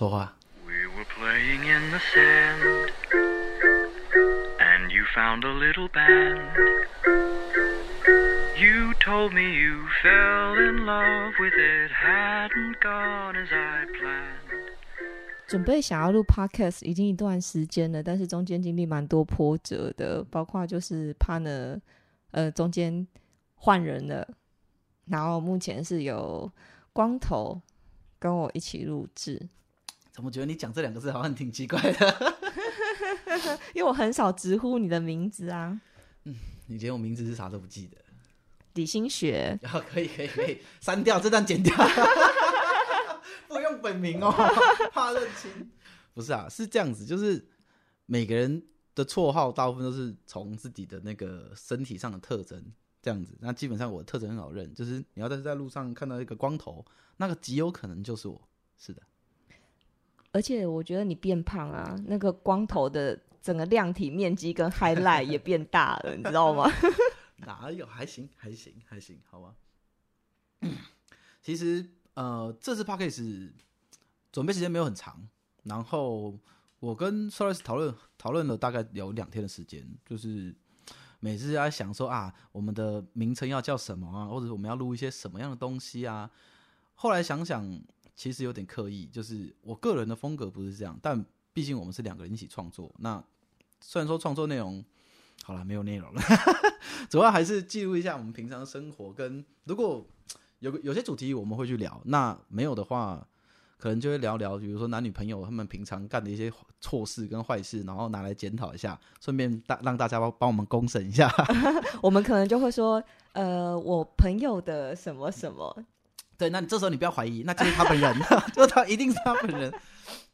说话。We were playing in the sand, and you found a little band. You told me you fell in love with it, hadn't gone as I planned. 准备想要录 podcast 已经一段时间了，但是中间经历蛮多波折的，包括就是 partner 呃中间换人了，然后目前是有光头跟我一起录制，怎么觉得你讲这两个字好像挺奇怪的？因为我很少直呼你的名字啊，嗯你连我名字是啥都不记得？李新学。然后可以可以可以删掉这段，剪掉，不用本名哦，怕认亲。不是啊，是这样子，就是每个人的绰号大部分都是从自己的那个身体上的特征这样子。那基本上我的特征很好认，就是你要在在路上看到一个光头，那个极有可能就是我。是的，而且我觉得你变胖啊，那个光头的整个量体面积跟 highlight 也变大了，你知道吗？哪有？还行，还行，还行，好吧。其实呃，这次 p a c k a g e 准备时间没有很长，然后我跟 s o r i s 讨论讨论了大概有两天的时间，就是每次在想说啊，我们的名称要叫什么啊，或者我们要录一些什么样的东西啊。后来想想，其实有点刻意，就是我个人的风格不是这样，但毕竟我们是两个人一起创作，那虽然说创作内容好了没有内容了，主要还是记录一下我们平常生活，跟如果有有些主题我们会去聊，那没有的话，可能就会聊聊，比如说男女朋友他们平常干的一些错事跟坏事，然后拿来检讨一下，顺便大让大家帮帮我们公审一下。我们可能就会说，呃，我朋友的什么什么，对，那你这时候你不要怀疑，那就是他本人，就是他一定是他本人。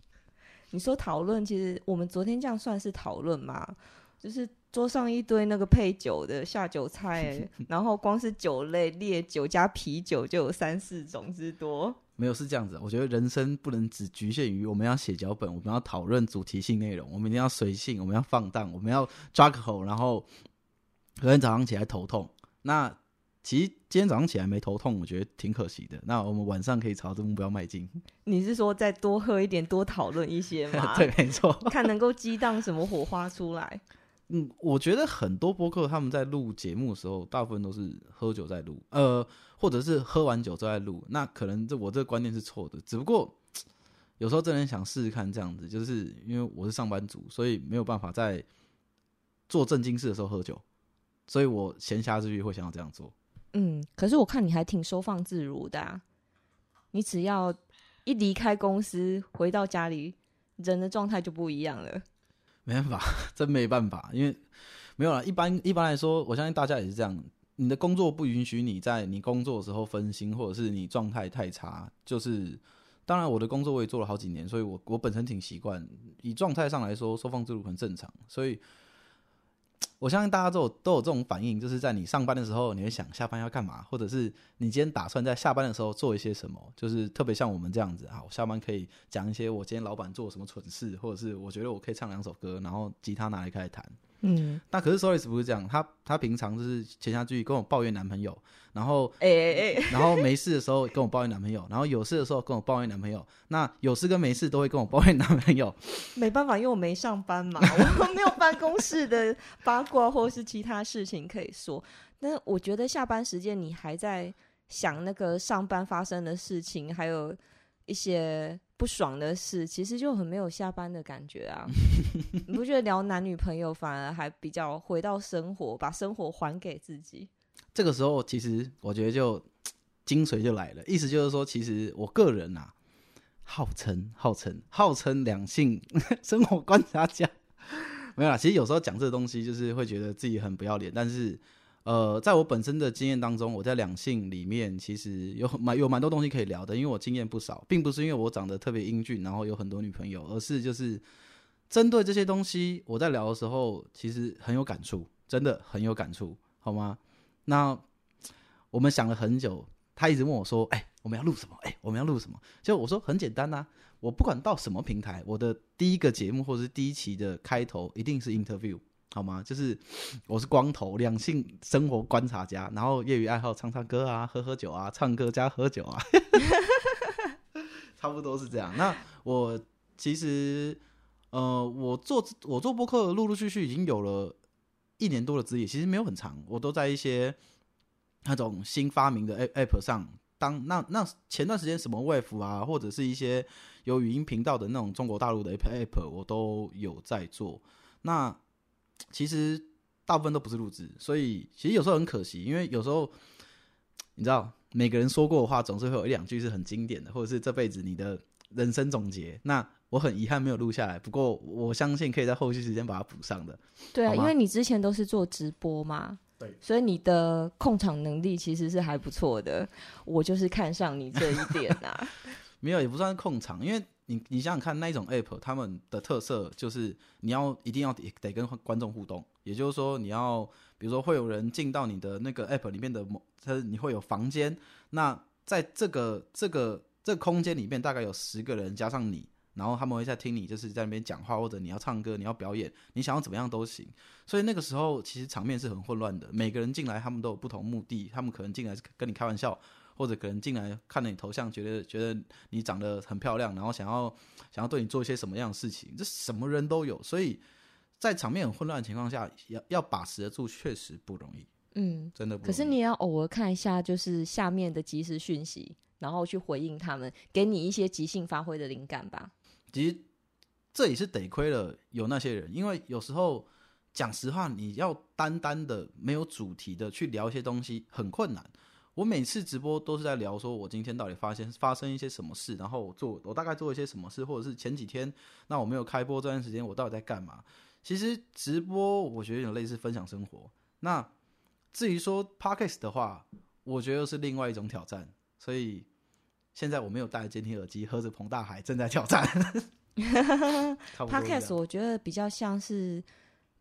你说讨论，其实我们昨天这样算是讨论吗？就是桌上一堆那个配酒的下酒菜，然后光是酒类烈酒加啤酒就有三四种之多。没有是这样子，我觉得人生不能只局限于我们要写脚本，我们要讨论主题性内容，我们一定要随性，我们要放荡，我们要抓个口，然后隔天早上起来头痛。那其实今天早上起来没头痛，我觉得挺可惜的。那我们晚上可以朝着目标迈进。你是说再多喝一点，多讨论一些吗？对，没错。看能够激荡什么火花出来。嗯，我觉得很多播客他们在录节目的时候，大部分都是喝酒在录，呃，或者是喝完酒之后在录。那可能这我这个观念是错的，只不过 有时候真的想试试看这样子，就是因为我是上班族，所以没有办法在做正经事的时候喝酒，所以我闲暇之余会想要这样做。嗯，可是我看你还挺收放自如的、啊，你只要一离开公司回到家里，人的状态就不一样了。没办法，真没办法，因为没有了。一般一般来说，我相信大家也是这样。你的工作不允许你在你工作的时候分心，或者是你状态太差。就是，当然我的工作我也做了好几年，所以我我本身挺习惯。以状态上来说，收放自如很正常。所以，我相信大家都有都有这种反应，就是在你上班的时候，你会想下班要干嘛，或者是你今天打算在下班的时候做一些什么。就是特别像我们这样子啊，我下班可以讲一些我今天老板做什么蠢事，或者是我觉得我可以唱两首歌，然后吉他拿来开始弹。嗯，那可是 Solis 不是这样，他他平常就是前下去跟我抱怨男朋友，然后哎哎哎，然后没事的时候跟我抱怨男朋友，然后有事的时候跟我抱怨男朋友，那有事跟没事都会跟我抱怨男朋友。没办法，因为我没上班嘛，我没有办公室的八卦或是其他事情可以说。但是我觉得下班时间你还在想那个上班发生的事情，还有一些不爽的事，其实就很没有下班的感觉啊。你不觉得聊男女朋友反而还比较回到生活，把生活还给自己？这个时候其实我觉得就精髓就来了，意思就是说，其实我个人啊，号称号称号称两性 生活观察家，没有啦。其实有时候讲这个东西，就是会觉得自己很不要脸，但是。呃，在我本身的经验当中，我在两性里面其实有蛮有蛮多东西可以聊的，因为我经验不少，并不是因为我长得特别英俊，然后有很多女朋友，而是就是针对这些东西，我在聊的时候其实很有感触，真的很有感触，好吗？那我们想了很久，他一直问我说：“哎、我们要录什么？哎、我们要录什么？”就我说很简单呐、我不管到什么平台，我的第一个节目或者是第一期的开头一定是 interview。好吗？就是 我是光头，两性生活观察家，然后业余爱好唱唱歌啊，喝喝酒啊，唱歌加喝酒啊，差不多是这样。那我其实呃，我做我做播客陆陆续续已经有了一年多的资历，其实没有很长，我都在一些那种新发明的 app 上。当那那前段时间什么 Wave 啊，或者是一些有语音频道的那种中国大陆的 app，我都有在做。那其实大部分都不是录制，所以其实有时候很可惜，因为有时候你知道每个人说过的话，总是会有一两句是很经典的，或者是这辈子你的人生总结。那我很遗憾没有录下来，不过我相信可以在后续时间把它补上的。对啊，因为你之前都是做直播嘛，对，所以你的控场能力其实是还不错的。我就是看上你这一点啊。没有，也不算控场，因为你你想想看，那一种 app 他们的特色就是你要一定要得得跟观众互动，也就是说你要比如说会有人进到你的那个 app 里面的某，它你会有房间，那在这个这个这个空间里面大概有十个人加上你。然后他们会在听你，就是在那边讲话，或者你要唱歌，你要表演，你想要怎么样都行。所以那个时候其实场面是很混乱的，每个人进来他们都有不同目的，他们可能进来是跟你开玩笑，或者可能进来看了你头像，觉得觉得你长得很漂亮，然后想要想要对你做一些什么样的事情，这什么人都有。所以在场面很混乱的情况下，要要把持得住，确实不容易，嗯，真的不容易。可是你也要偶尔看一下，就是下面的即时讯息，然后去回应他们，给你一些即兴发挥的灵感吧。其实这也是得亏了有那些人，因为有时候讲实话，你要单单的没有主题的去聊一些东西很困难。我每次直播都是在聊，说我今天到底发现发生一些什么事，然后我做我大概做一些什么事，或者是前几天那我没有开播这段时间我到底在干嘛？其实直播我觉得有点类似分享生活。那至于说 podcast 的话，我觉得是另外一种挑战。所以现在我没有戴监听耳机，喝着彭大海正在挑战。Podcast 我觉得比较像是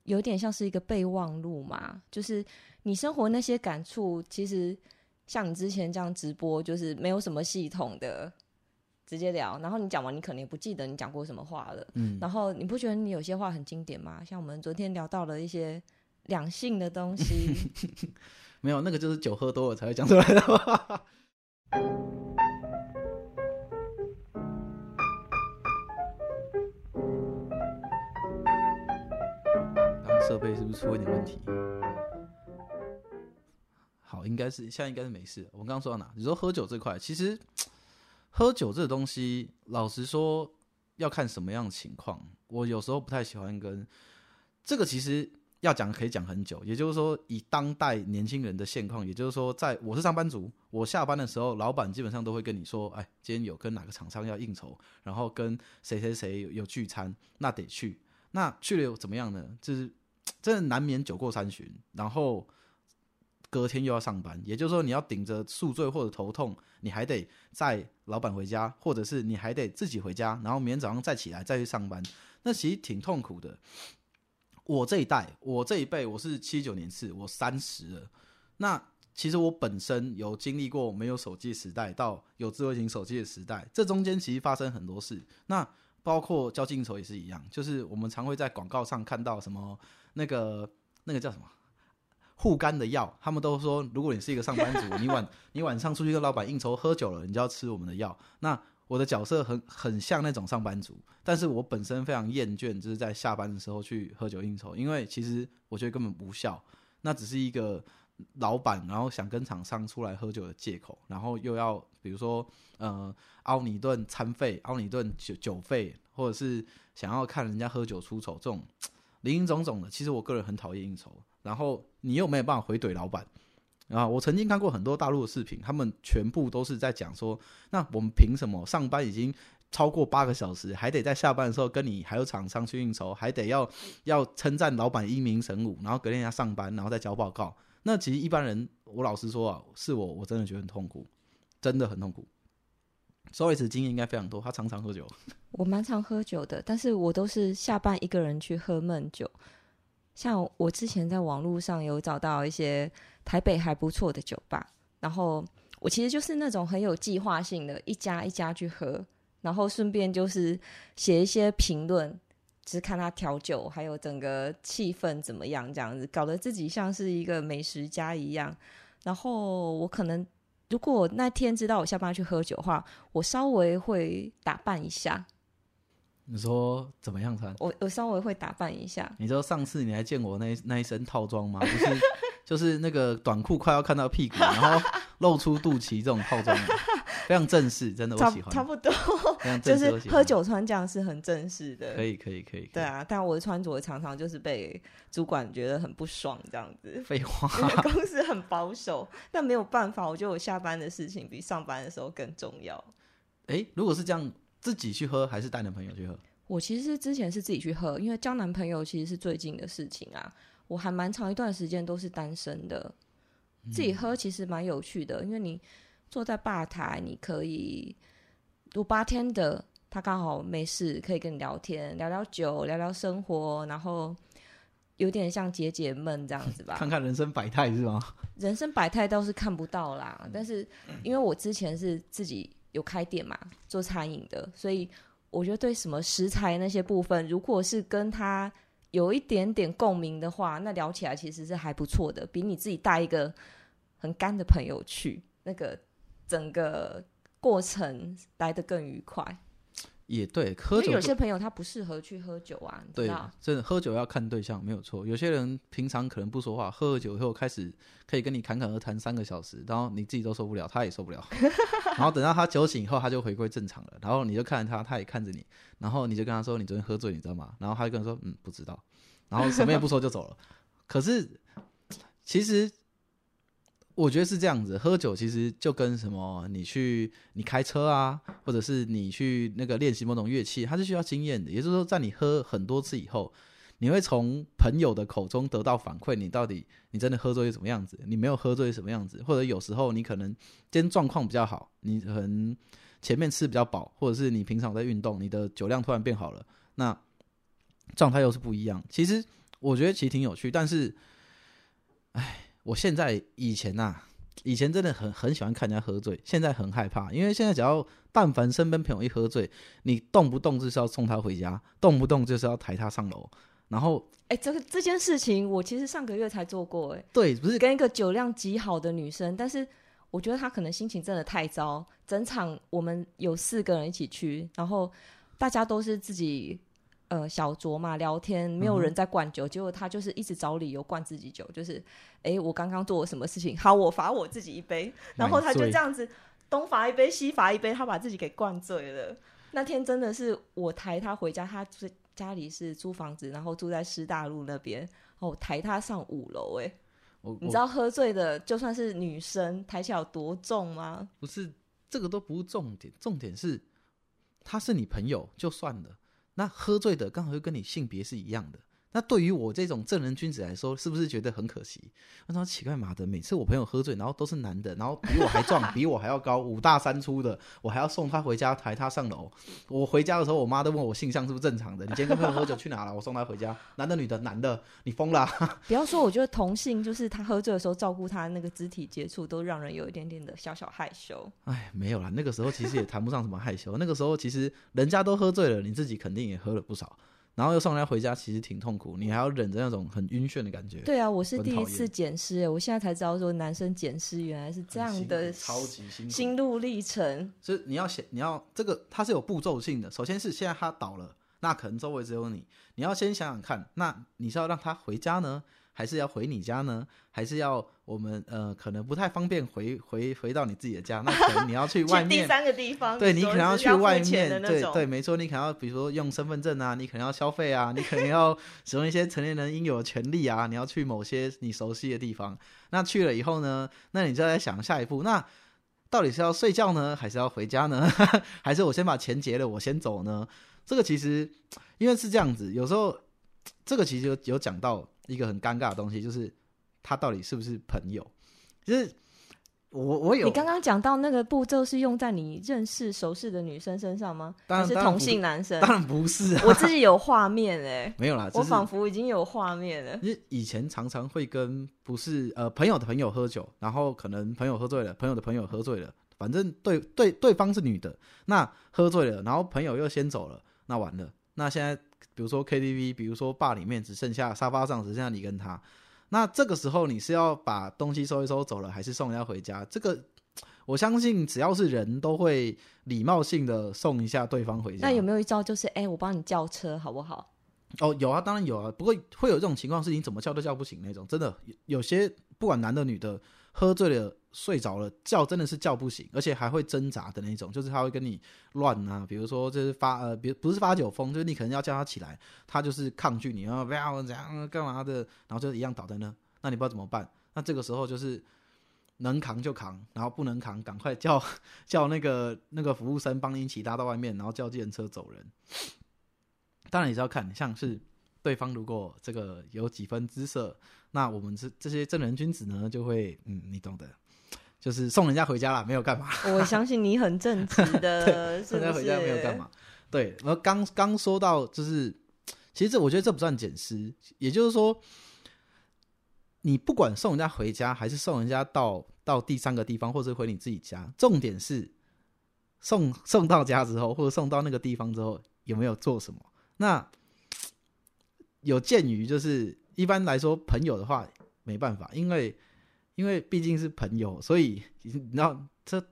有点像是一个备忘录嘛，就是你生活那些感触，其实像你之前这样直播，就是没有什么系统的。直接聊，然后你讲完，你可能也不记得你讲过什么话了。嗯，然后你不觉得你有些话很经典吗？像我们昨天聊到了一些两性的东西，没有那个就是酒喝多了才会讲出来的话。刚设备是不是出了点问题？应该是现在应该是没事。我们刚刚说到哪？你说喝酒这块，其实喝酒这个东西，老实说要看什么样的情况。我有时候不太喜欢跟这个，其实要讲可以讲很久。也就是说，以当代年轻人的现况，也就是说，在我是上班族，我下班的时候，老板基本上都会跟你说：“哎，今天有跟哪个厂商要应酬，然后跟谁谁谁有有聚餐，那得去。那去了又怎么样呢？就是 真的难免酒过三巡，然后隔天又要上班，也就是说你要顶着宿醉或者头痛，你还得载老板回家，或者是你还得自己回家，然后明天早上再起来再去上班，那其实挺痛苦的。我这一代，我这一辈，我是七九年次，我三十了。那其实我本身有经历过没有手机时代到有智慧型手机的时代，这中间其实发生很多事。那包括交际应酬也是一样，就是我们常会在广告上看到什么那个那个叫什么护肝的药，他们都说，如果你是一个上班族，你晚 你晚上出去跟老板应酬喝酒了，你就要吃我们的药。那我的角色很很像那种上班族，但是我本身非常厌倦，就是在下班的时候去喝酒应酬，因为其实我觉得根本无效，那只是一个老板然后想跟厂商出来喝酒的借口，然后又要比如说呃凹你一顿餐费，凹你一顿酒酒费，或者是想要看人家喝酒出丑这种林林总总的，其实我个人很讨厌应酬，然后你又没有办法回怼老板。啊，我曾经看过很多大陆的视频，他们全部都是在讲说，那我们凭什么上班已经超过八个小时，还得在下班的时候跟你还有厂商去应酬，还得要要称赞老板英明神武，然后隔天要上班，然后再交报告。那其实一般人，我老实说啊，是我我真的觉得很痛苦，真的很痛苦。周伟慈经验应该非常多，他常常喝酒。我蛮常喝酒的，但是我都是下班一个人去喝闷酒。像我之前在网络上有找到一些台北还不错的酒吧，然后我其实就是那种很有计划性的，一家一家去喝，然后顺便就是写一些评论，只是看他调酒，还有整个气氛怎么样，这样子搞得自己像是一个美食家一样。然后我可能如果那天知道我下班去喝酒的话，我稍微会打扮一下，你说怎么样穿？我我稍微会打扮一下。你知道上次你还见我那那一身套装吗？就是 就是那个短裤快要看到屁股，然后露出肚脐这种套装，非常正式，真的我喜欢，差不多，非常 就是喝酒穿这样是很正式的。可以可以可以，可以对，啊，但我的穿着常常就是被主管觉得很不爽这样子。废话，公司很保守，但没有办法，我觉得我下班的事情比上班的时候更重要。哎，如果是这样，自己去喝还是带男朋友去喝？我其实之前是自己去喝，因为交男朋友其实是最近的事情啊。我还蛮长一段时间都是单身的，自己喝其实蛮有趣的，因为你坐在吧台，你可以读八天的，他刚好没事可以跟你聊天，聊聊酒，聊聊生活，然后有点像解解闷这样子吧。看看人生百态是吗？人生百态倒是看不到啦，但是因为我之前是自己有开店嘛，做餐饮的，所以我觉得对什么食材那些部分，如果是跟他有一点点共鸣的话，那聊起来其实是还不错的，比你自己带一个很干的朋友去，那个整个过程来得更愉快。也对，喝酒有些朋友他不适合去喝酒啊，你知对道？，真的喝酒要看对象，没有错。有些人平常可能不说话，喝了酒以后开始可以跟你侃侃而谈三个小时，然后你自己都受不了，他也受不了。然后等到他酒醒以后，他就回归正常了。然后你就看着他，他也看着你，然后你就跟他说：“你昨天喝醉，你知道吗？”然后他就跟你说：“嗯，不知道。”然后什么也不说就走了。可是其实我觉得是这样子，喝酒其实就跟什么你去你开车啊，或者是你去那个练习某种乐器，它是需要经验的。也就是说，在你喝很多次以后，你会从朋友的口中得到反馈，你到底你真的喝醉是什么样子，你没有喝醉是什么样子，或者有时候你可能今天状况比较好，你可能前面吃比较饱，或者是你平常在运动，你的酒量突然变好了，那状态又是不一样。其实我觉得其实挺有趣，但是，哎，我现在以前呐、以前真的很很喜欢看人家喝醉，现在很害怕，因为现在只要但凡身边朋友一喝醉，你动不动就是要送他回家，动不动就是要抬他上楼，然后哎、这个这件事情我其实上个月才做过、哎。对，不是跟一个酒量极好的女生，但是我觉得她可能心情真的太糟。整场我们有四个人一起去，然后大家都是自己呃小酌嘛聊天，没有人在灌酒，结果他就是一直找理由灌自己酒，就是诶，我刚刚做了什么事情，好我罚我自己一杯，然后他就这样子东罚一杯西罚一杯，他把自己给灌醉了。那天真的是我抬他回家，她是家里是租房子，然后住在师大路那边，哦，我抬他上五楼，诶。你知道喝醉的就算是女生，抬起来有多重吗？不是这个都不是重点，重点是他是你朋友就算了，那喝醉的刚好又跟你性别是一样的。那对于我这种正人君子来说，是不是觉得很可惜？我说奇怪妈的，每次我朋友喝醉，然后都是男的，然后比我还壮，比我还要高，五大三粗的，我还要送他回家，抬他上楼。我回家的时候，我妈都问我性向是不是正常的。你今天跟朋友喝酒去哪了？我送他回家，男的女的，男的，你疯了啊、不要说，我觉得同性就是他喝醉的时候照顾他那个肢体接触，都让人有一点点的小小害羞。哎，没有啦，那个时候其实也谈不上什么害羞。那个时候其实人家都喝醉了，你自己肯定也喝了不少，然后又送人家回家，其实挺痛苦，你还要忍着那种很晕眩的感觉。对啊，我是第一次捡尸、欸，我现在才知道说男生捡尸原来是这样的超级辛苦。心路历程。所以你要先，你要这个它是有步骤性的。首先是现在他倒了，那可能周围只有你，你要先想想看，那你是要让他回家呢，还是要回你家呢？还是要我们呃可能不太方便回回回到你自己的家，那可能你要去 外面。去第三个地方，对你可能要去外面。对对，没错，你可能要比如说用身份证啊，你可能要消费啊，你可能要使用一些成年人应有的权利啊，你要去某些你熟悉的地方。那去了以后呢，那你就在想下一步，那到底是要睡觉呢，还是要回家呢？还是我先把钱结了，我先走呢？这个其实因为是这样子，有时候这个其实有有讲到一个很尴尬的东西，就是他到底是不是朋友？就是我我有你刚刚讲到那个步骤是用在你认识熟识的女生身上吗？当然是同性男生？当然不是啊，我自己有画面哎、没有啦，我就是仿佛已经有画面了。因为以前常常会跟不是呃朋友的朋友喝酒，然后可能朋友喝醉了，朋友的朋友喝醉了，反正对对对方是女的，那喝醉了，然后朋友又先走了，那完了。那现在比如说 KTV，比如说坝里面只剩下沙发上只剩下你跟他，那这个时候你是要把东西收一收走了，还是送人家回家？这个我相信只要是人都会礼貌性的送一下对方回家。那有没有一招就是，哎、我帮你叫车好不好？哦，有啊，当然有啊。不过会有这种情况，是你怎么叫都叫不醒那种，真的有有些不管男的女的，喝醉了睡着了，叫真的是叫不醒，而且还会挣扎的那种，就是他会跟你乱啊，比如说就是发呃，比不是发酒疯，就是你可能要叫他起来，他就是抗拒你，然后不要这样干嘛的，然后就一样倒在那，那你不知道怎么办？那这个时候就是能扛就扛，然后不能扛，赶快叫叫那个那个服务生帮你一起拉到外面，然后叫计程车走人。当然也是要看，像是对方如果这个有几分姿色，那我们这这些正人君子呢，就会嗯，你懂的，就是送人家回家啦，没有干嘛，我相信你很正直的，是不是？送人家回家没有干嘛。对，然后刚刚说到就是，其实这我觉得这不算捡尸，也就是说，你不管送人家回家，还是送人家到到第三个地方，或者回你自己家，重点是送送到家之后，或者送到那个地方之后，有没有做什么？那有鉴于就是一般来说，朋友的话没办法，因为因为毕竟是朋友，所以你知道这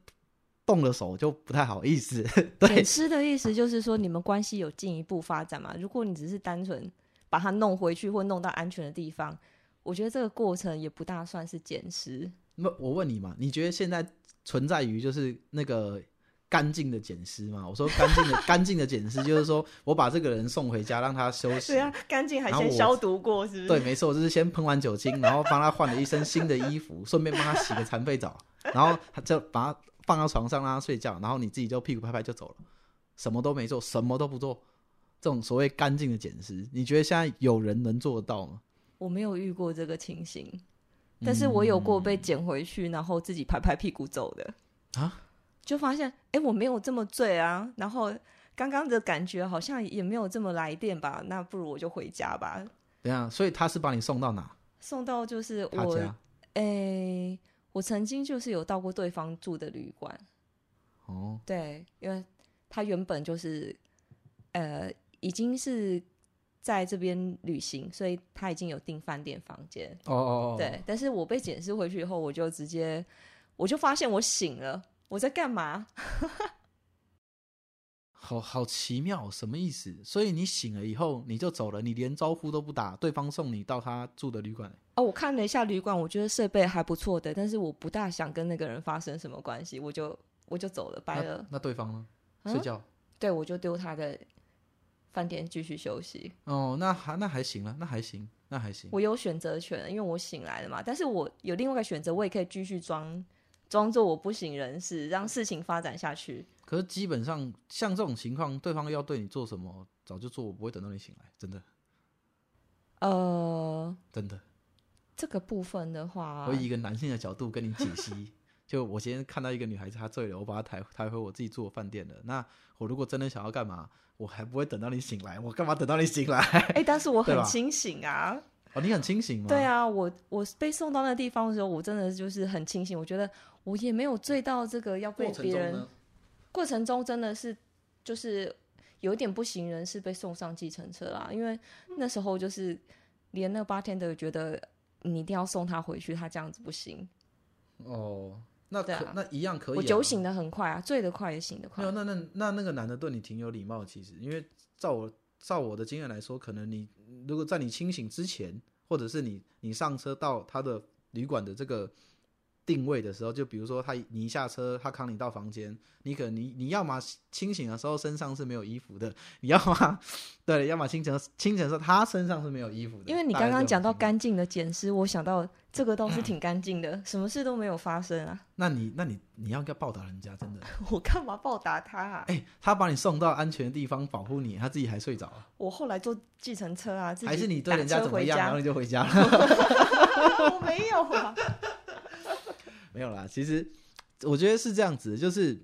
动了手就不太好意思。对捡尸的意思就是说，你们关系有进一步发展嘛？如果你只是单纯把它弄回去或弄到安全的地方，我觉得这个过程也不大算是捡尸。那我问你嘛，你觉得现在存在于就是那个干净的捡尸嘛？我说干净的干净的捡尸，就是说我把这个人送回家，让他休息。对啊，干净还先消毒过，是不是？对，没错，就是先喷完酒精，然后帮他换了一身新的衣服，顺便帮他洗个残废澡，然后他就把他放到床上让他睡觉，然后你自己就屁股拍拍就走了，什么都没做，什么都不做。这种所谓干净的捡尸，你觉得现在有人能做得到吗？我没有遇过这个情形，但是我有过被捡回去，然后自己拍拍屁股走的啊，就发现哎、诶我没有这么醉啊，然后刚刚的感觉好像也没有这么来电吧，那不如我就回家吧。等一下，所以他是把你送到哪？送到就是我他家？诶、我曾经就是有到过对方住的旅馆，哦，对，因为他原本就是呃已经是在这边旅行，所以他已经有订饭店房间。哦哦哦，对，但是我被检视回去以后，我就直接我就发现我醒了，我在干嘛？好好奇妙，什么意思？所以你醒了以后你就走了，你连招呼都不打，对方送你到他住的旅馆。哦，我看了一下旅馆，我觉得设备还不错的，但是我不大想跟那个人发生什么关系，我就我就走了，拜了那。那对方呢？嗯睡觉。对，我就丢他在饭店继续休息。哦，那还那还行了，那还行，那还行。我有选择权，因为我醒来了嘛。但是我有另外一个选择，我也可以继续装装作我不省人事，让事情发展下去。可是基本上像这种情况，对方要对你做什么，早就做，我不会等到你醒来，真的，呃，真的。这个部分的话我，以一个男性的角度跟你解析，就我今天看到一个女孩子她醉了，我把她抬抬回我自己住的饭店了。那我如果真的想要干嘛，我还不会等到你醒来，我干嘛等到你醒来？哎、但是我很清醒啊。哦，你很清醒吗？对，啊，我我被送到那个地方的时候，我真的就是很清醒。我觉得我也没有醉到这个要被过别人？过程中真的是就是有一点不省人事，被送上计程车啦。因为那时候就是连那个 bartender 觉得你一定要送他回去，他这样子不行。哦，那可、对啊那一样可以、啊。我酒醒的很快啊，醉得快也醒得快没有，。那那那那个男的对你挺有礼貌，其实，因为照我照我的经验来说，可能你如果在你清醒之前，或者是你你上车到他的旅馆的这个定位的时候，就比如说他你一下车，他扛你到房间，你可能你你要么清醒的时候身上是没有衣服的，你要么对，要么清晨清晨的时候他身上是没有衣服的，因为你刚刚讲到干净的捡尸，我想到这个倒是 挺干净的，什么事都没有发生啊。那你那你你要要报答人家，真的，我干嘛报答他啊？哎、他把你送到安全的地方保护你，他自己还睡着了。我后来坐计程车啊，自己还是你对人家怎么样，然后你就回家了？我没有啊。没有啦，其实我觉得是这样子，就是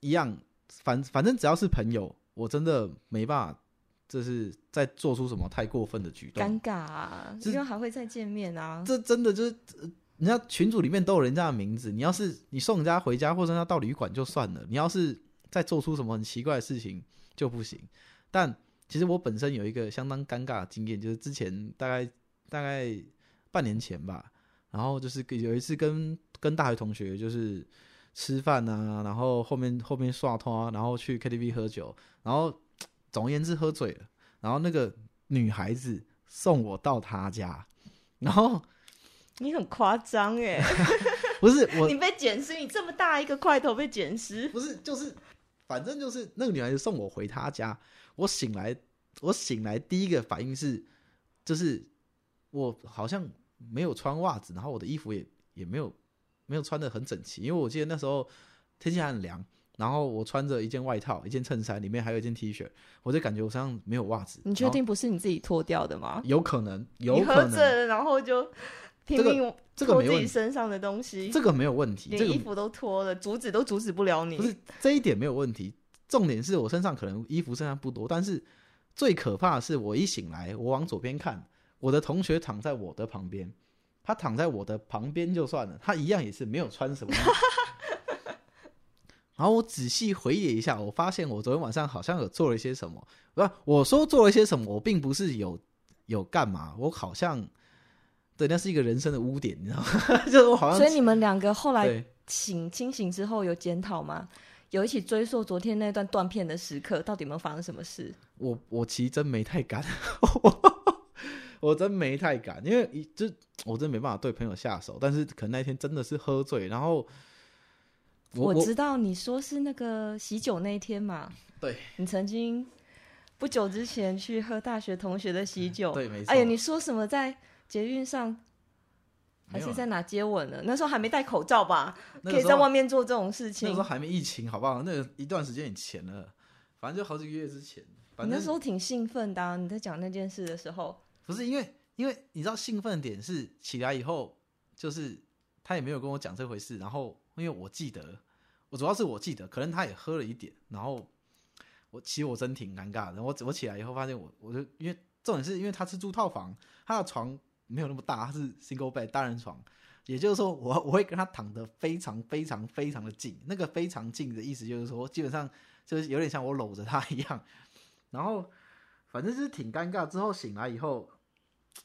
一样，反反正只要是朋友，我真的没办法，就是再做出什么太过分的举动。尴尬啊，这因为还会再见面啊。这真的就是，呃人家群组里面都有人家的名字，你要是你送人家回家，或者要到旅馆就算了，你要是再做出什么很奇怪的事情就不行。但其实我本身有一个相当尴尬的经验，就是之前大概大概半年前吧，然后就是有一次跟跟大学同学就是吃饭啊，然后后面后面刷通啊，然后去 KTV 喝酒，然后总而言之喝醉了，然后那个女孩子送我到她家，然后你很夸张哎，不是我你被捡尸，你这么大一个块头被捡尸，不是就是反正就是那个女孩子送我回她家，我醒来我醒来第一个反应是就是我好像没有穿袜子，然后我的衣服也也没有没有穿的很整齐，因为我记得那时候天气还很凉，然后我穿着一件外套、一件衬衫，里面还有一件 T 恤，我就感觉我身上没有袜子。你确定不是你自己脱掉的吗？有可能，有你喝可能，醉了，然后就拼这个命脱自己身上的东西，这个没有问题，衣服都脱了，阻止都阻止不了你。不是这一点没有问题。重点是我身上可能衣服身上不多，但是最可怕的是，我一醒来，我往左边看，我的同学躺在我的旁边，他躺在我的旁边就算了，他一样也是没有穿什么。然后我仔细回忆一下，我发现我昨天晚上好像有做了一些什么。不是，我说做了一些什么，我并不是有有干嘛，我好像对，那是一个人生的污点，你知道吗？就是我好像所以你们两个后来醒清醒之后有检讨吗？有一起追溯昨天那段断片的时刻，到底有没有发生什么事？我我其实真没太敢，我我真没太敢，因为一就我真没办法对朋友下手，但是可能那天真的是喝醉，然后我我知道你说是那个喜酒那一天嘛，对你曾经不久之前去喝大学同学的喜酒，对没错，哎呀，你说什么在捷运上还是在哪接吻了？那时候还没戴口罩吧？可以在外面做这种事那情那时候。还没疫情，好不好？那个一段时间以前了，反正就好几个月之前，反你那正时候挺兴奋的、啊，你在讲那件事的时候，不是因为因为你知道兴奋点是起来以后，就是他也没有跟我讲这回事，然后因为我记得，我主要是我记得，可能他也喝了一点，然后我其实我真挺尴尬的。我我起来以后发现我我就因为重点是因为他是住套房，他的床没有那么大，他是 single bed 单人床，也就是说我我会跟他躺得非常非常非常的近，那个非常近的意思就是说基本上就是有点像我搂着他一样，然后反正就是挺尴尬。之后醒来以后，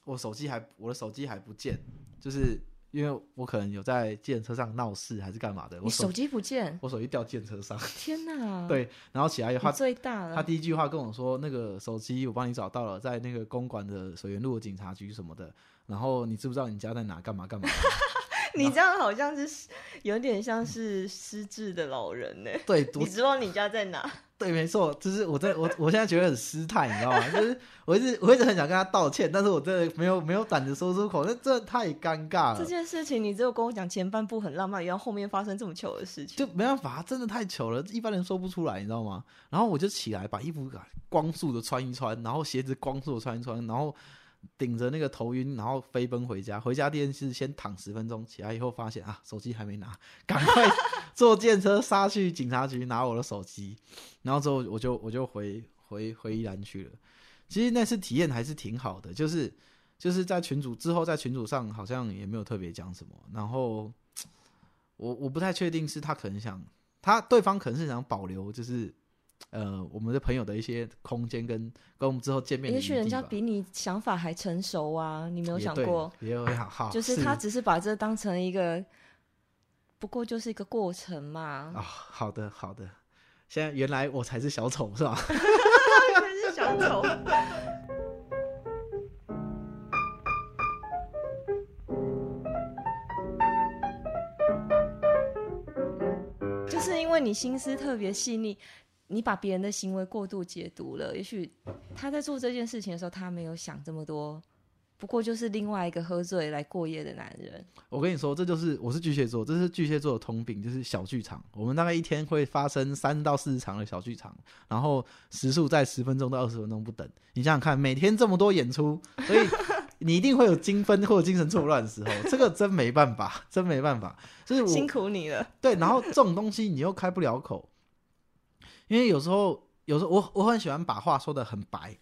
我手机还我的手机还不见，就是因为我可能有在电车上闹事还是干嘛的，我你手机不见，我手机掉电车上，天哪！，对，然后起来以后他最大了。他第一句话跟我说：“那个手机我帮你找到了，在那个公馆的水源路的警察局什么的。然后你知不知道你家在哪？干嘛干嘛？你这样好像是有点像是失智的老人呢。对，你知道你家在哪？对，没错，就是我在我我现在觉得很失态，你知道吗？就是我一直我一直很想跟他道歉，但是我真的没有没有胆子说出口，那真的太尴尬了这了，件事情你只有跟我讲前半部很浪漫，然后后面发生这么糗的事情。就没办法，真的太糗了，一般人说不出来，你知道吗？然后我就起来把衣服光速的穿一穿，然后鞋子光速的穿一穿，然后顶着那个头晕，然后飞奔回家。回家第一件事先躺十分钟，起来以后发现啊，手机还没拿，赶快坐电车杀去警察局拿我的手机。然后之后我就我就回回回宜兰去了。其实那次体验还是挺好的，就是就是在群主之后，在群主上好像也没有特别讲什么。然后我我不太确定是他可能想他对方可能是想保留就是。呃，我们的朋友的一些空间跟跟我们之后见面也许人家比你想法还成熟啊，你没有想过？也有好好，就是他只是把这当成一个，不过就是一个过程嘛。啊、好的好的，现在原来我才是小丑是吧？真是小丑。就是因为你心思特别细腻，你把别人的行为过度解读了。也许他在做这件事情的时候，他没有想这么多，不过就是另外一个喝醉来过夜的男人。我跟你说，这就是我是巨蟹座，这是巨蟹座的通病，就是小剧场。我们大概一天会发生三到四十场的小剧场，然后时速在十分钟到二十分钟不等。你想想看，每天这么多演出，所以 你一定会有精分或者精神错乱的时候，这个真没办法，真没办法。就是辛苦你了。对，然后这种东西你又开不了口，因为有时候，有时候我我很喜欢把话说的很白。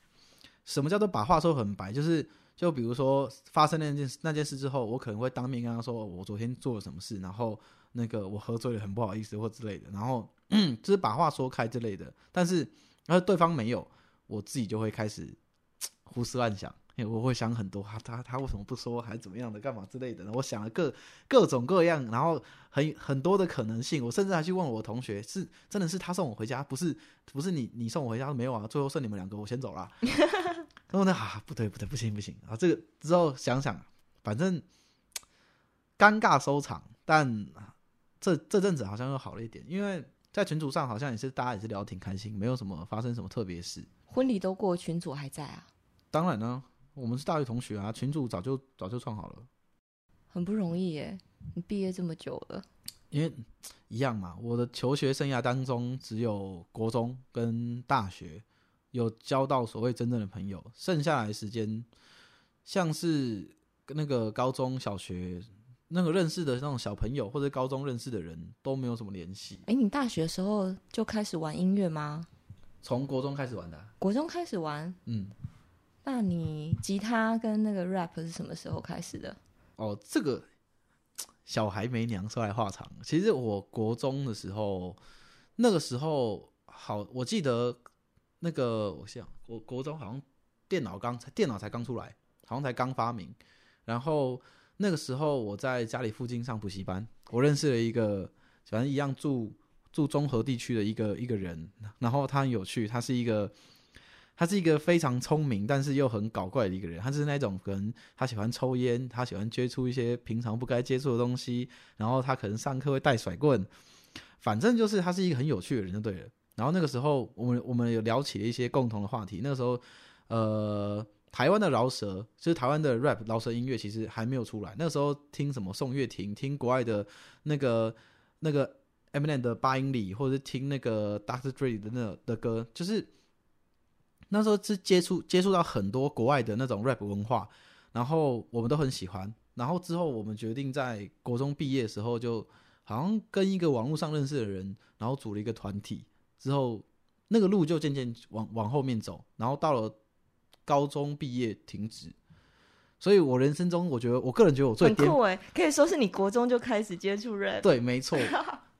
什么叫做把话说很白？就是就比如说发生那件那件事之后，我可能会当面跟他说我昨天做了什么事，然后那个我喝醉了，很不好意思或之类的，然后 就是把话说开之类的。但是然后对方没有，我自己就会开始 胡思乱想，我会想很多，他他他为什么不说，还是怎么样的，干嘛之类的呢？我想了各各种各样，然后很很多的可能性，我甚至还去问我同学，是真的是他送我回家，不是不是你你送我回家，没有啊，最后剩你们两个，我先走了。然后呢，啊，不对不对，不行不行啊，这个之后想想，反正尴尬收场，但这这阵子好像又好了一点，因为在群组上好像也是大家也是聊得挺开心，没有什么发生什么特别事。婚礼都过，群主还在啊，当然呢，我们是大学同学啊，群主早就早就创好了，很不容易耶。你毕业这么久了，因为一样嘛，我的求学生涯当中只有国中跟大学有交到所谓真正的朋友，剩下来的时间像是那个高中小学那个认识的那种小朋友或者高中认识的人都没有什么联系，哎，你大学的时候就开始玩音乐吗？从国中开始玩的啊、国中开始玩，嗯，那你吉他跟那个 rap 是什么时候开始的？哦，这个小孩没娘，说来话长。其实我国中的时候，那个时候好，我记得那个我想国国中好像电脑刚才电脑才刚出来，好像才刚发明。然后那个时候我在家里附近上补习班，我认识了一个反正一样住住中和地区的一个一个人，然后他很有趣，他是一个。他是一个非常聪明，但是又很搞怪的一个人。他是那种可能他喜欢抽烟，他喜欢接触一些平常不该接触的东西，然后他可能上课会带甩棍，反正就是他是一个很有趣的人就对了。然后那个时候我们我们有聊起了一些共同的话题。那个时候，呃，台湾的饶舌就是台湾的 rap 饶舌音乐其实还没有出来。那个时候听什么宋岳庭，听国外的那个那个 Eminem 的八英里，或者是听那个 Dr. Dre 的那的歌，就是。那时候是接触接触到很多国外的那种 rap 文化，然后我们都很喜欢。然后之后我们决定在国中毕业的时候，就好像跟一个网络上认识的人，然后组了一个团体。之后那个路就渐渐往往后面走，然后到了高中毕业停止。所以我人生中，我觉得我个人觉得我最巅很酷哎，可以说是你国中就开始接触 rap。对，没错，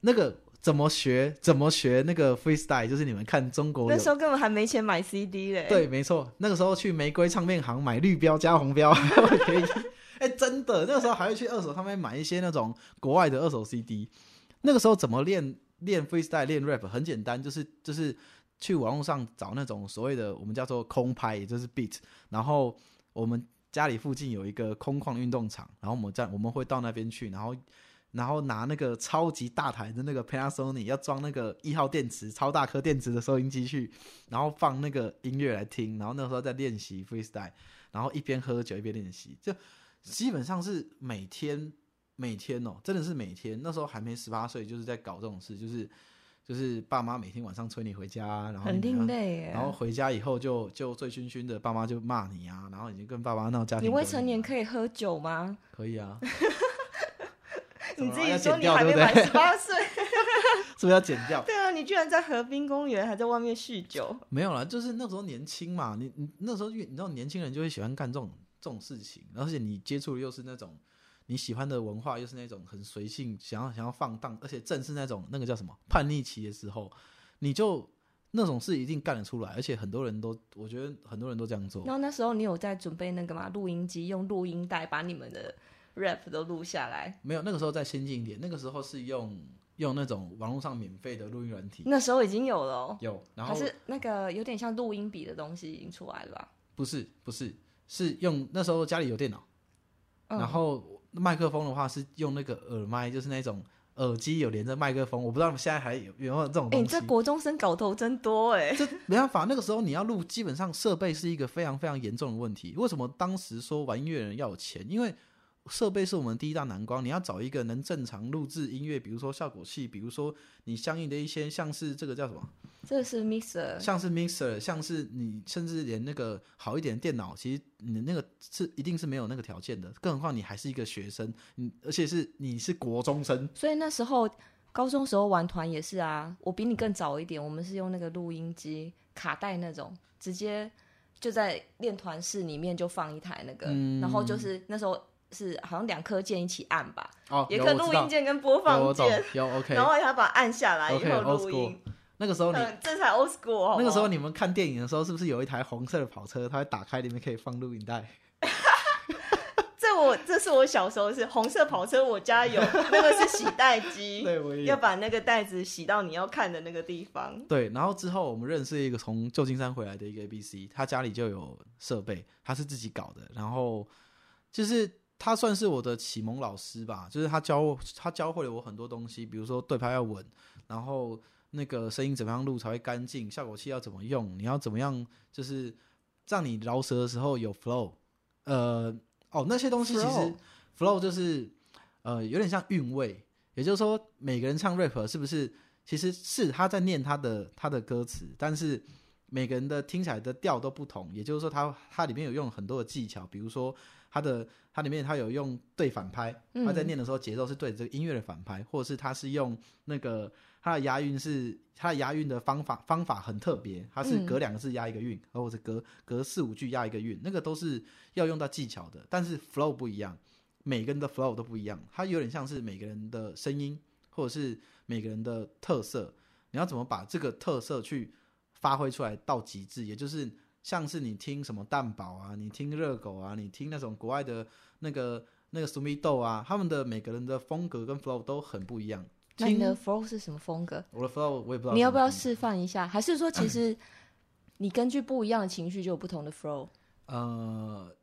那个怎么学怎么学那个 freestyle，就是你们看中国那时候根本还没钱买 CD 嘞。对，没错，那个时候去玫瑰唱片行买绿标加红标 可以。哎、真的，那个时候还会去二手上面买一些那种国外的二手 CD。那个时候怎么练练 freestyle 练 rap 很简单，就是就是去网络上找那种所谓的我们叫做空拍，也就是 beat。然后我们家里附近有一个空旷运动场，然后我们在我们会到那边去，然后然后拿那个超级大台的那个 Panasonic 要装那个一号电池、超大颗电池的收音机去，然后放那个音乐来听，然后那时候在练习 freestyle，然后一边喝酒一边练习，就基本上是每天每天哦，真的是每天。那时候还没十八岁，就是在搞这种事，就是就是爸妈每天晚上催你回家，然后很你另类耶。然后回家以后就就醉醺醺的，爸妈就骂你啊，然后已经跟爸妈闹家庭。你未成年可以喝酒吗？可以啊，你自己说你还没满十八 岁。是不是要剪掉？对啊，你居然在河滨公园还在外面酗酒。没有啦，就是那时候年轻嘛，你你那时候越你知道年轻人就会喜欢干这种这种事情，而且你接触的又是那种你喜欢的文化，又是那种很随性，想要想要放荡，而且正是那种那个叫什么叛逆期的时候，你就那种事一定干得出来，而且很多人都，我觉得很多人都这样做然。后那时候你有在准备那个嘛录音机，用录音带把你们的 rap 都录下来。没有，那个时候再先进一点，那个时候是用用那种网络上免费的录音软体，那时候已经有了、哦，有，然后还是那个有点像录音笔的东西已经出来了吧？不是不是是用那时候家里有电脑。嗯、然后麦克风的话是用那个耳麦，就是那种耳机有连着麦克风，我不知道现在还有有没有这种哎、东西。你这国中生搞头真多哎、这没办法，那个时候你要录，基本上设备是一个非常非常严重的问题。为什么当时说玩音乐的人要有钱？因为设备是我们第一大难关。你要找一个能正常录制音乐，比如说效果器，比如说你相应的一些像是这个叫什么，这是 mixer，像是 mixer，像是你甚至连那个好一点的电脑，其实你那个是一定是没有那个条件的。更何况你还是一个学生，你而且是你是国中生，所以那时候高中时候玩团也是啊，我比你更早一点，我们是用那个录音机卡带那种，直接就在练团室里面就放一台那个，嗯然后就是那时候是好像两颗键一起按吧，哦，也可录音键跟播放键，有 OK，然后他把它按下来以后录音。那个时候你嗯这才 old school 那个时候你们看电影的时候，是不是有一台红色的跑车，它会打开，里面可以放录影带？这我这是我小时候是红色跑车，我家有那个是洗带机，对，我也要把那个袋子洗到你要看的那个地方。对，然后之后我们认识一个从旧金山回来的一个 A B C，他家里就有设备，他是自己搞的，然后就是他算是我的启蒙老师吧，就是他教我他教会了我很多东西，比如说对拍要稳，然后那个声音怎么样录才会干净，效果器要怎么用，你要怎么样就是让你饶舌的时候有 flow，呃，哦那些东西其实 Flow flow 就是呃有点像韵味，也就是说每个人唱 rap 是不是其实是他在念他的他的歌词，但是每个人的听起来的调都不同，也就是说它它里面有用很多的技巧，比如说它的它里面它有用对反拍，它在念的时候节奏是对着这个音乐的反拍，或者是它是用那个它的押韵是它的押韵的方法方法很特别，它是隔两个字押一个韵，或者隔隔四五句押一个韵，那个都是要用到技巧的，但是 flow 不一样。每个人的 flow 都不一样，它有点像是每个人的声音，或者是每个人的特色，你要怎么把这个特色去发挥出来到极致？也就是像是你听什么蛋堡啊，你听热狗啊，你听那种国外的那个那个 m i 豆啊，他们的每个人的风格跟 flow 都很不一样。听那你的 flow 是什么风格？我的 flow 我也不知道，你要不要？示范一下？还是说其实 你根据不一样的情绪就有不同的 flow？呃，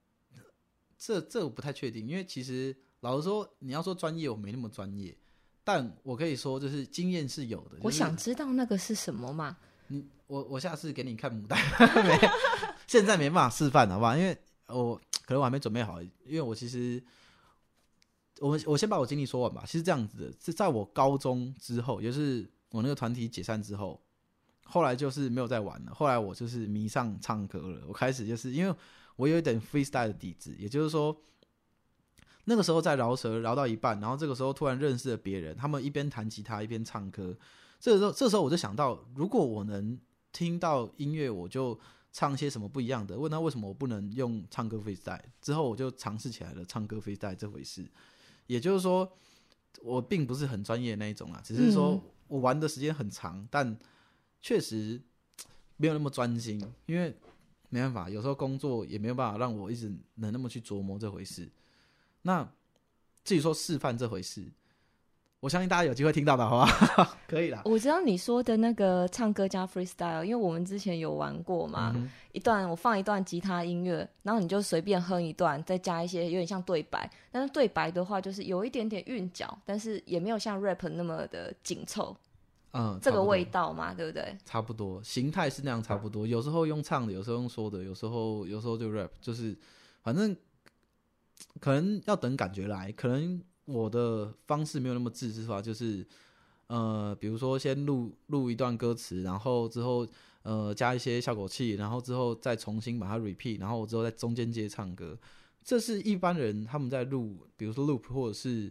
这这我不太确定，因为其实老实说，你要说专业，我没那么专业，但我可以说就是经验是有的。就是我想知道那个是什么嘛？我我下次给你看牡丹，没，现在没办法示范，好不好？因为我可能我还没准备好，因为我其实我们我先把我经历说完吧。其实这样子的，是在我高中之后，也是我那个团体解散之后，后来就是没有再玩了。后来我就是迷上唱歌了，我开始就是因为我有一点 freestyle 的底子，也就是说。那个时候在饶舌饶到一半，然后这个时候突然认识了别人，他们一边弹吉他一边唱歌，这个时候，这时候我就想到，如果我能听到音乐，我就唱些什么不一样的。问他为什么我不能用唱歌 freestyle？之后我就尝试起来了唱歌 freestyle 这回事。也就是说，我并不是很专业那一种啊，只是说我玩的时间很长，但确实没有那么专心，因为没办法，有时候工作也没有办法让我一直能那么去琢磨这回事。那至于说示范这回事，我相信大家有机会听到的，好吧？可以啦。我知道你说的那个唱歌加 freestyle，因为我们之前有玩过嘛，嗯一段我放一段吉他音乐，然后你就随便哼一段，再加一些有点像对白，但是对白的话就是有一点点韵脚，但是也没有像 rap 那么的紧凑，嗯，这个味道嘛，对不对？差不多，形态是那样差不多。有时候用唱的，有时候用说的，有时候有时候就 rap，就是反正可能要等感觉来。可能我的方式没有那么自制化，就是呃，比如说先录录一段歌词，然后之后呃加一些效果器，然后之后再重新把它 repeat，然后我之后在中间接唱歌。这是一般人他们在录，比如说 loop 或者是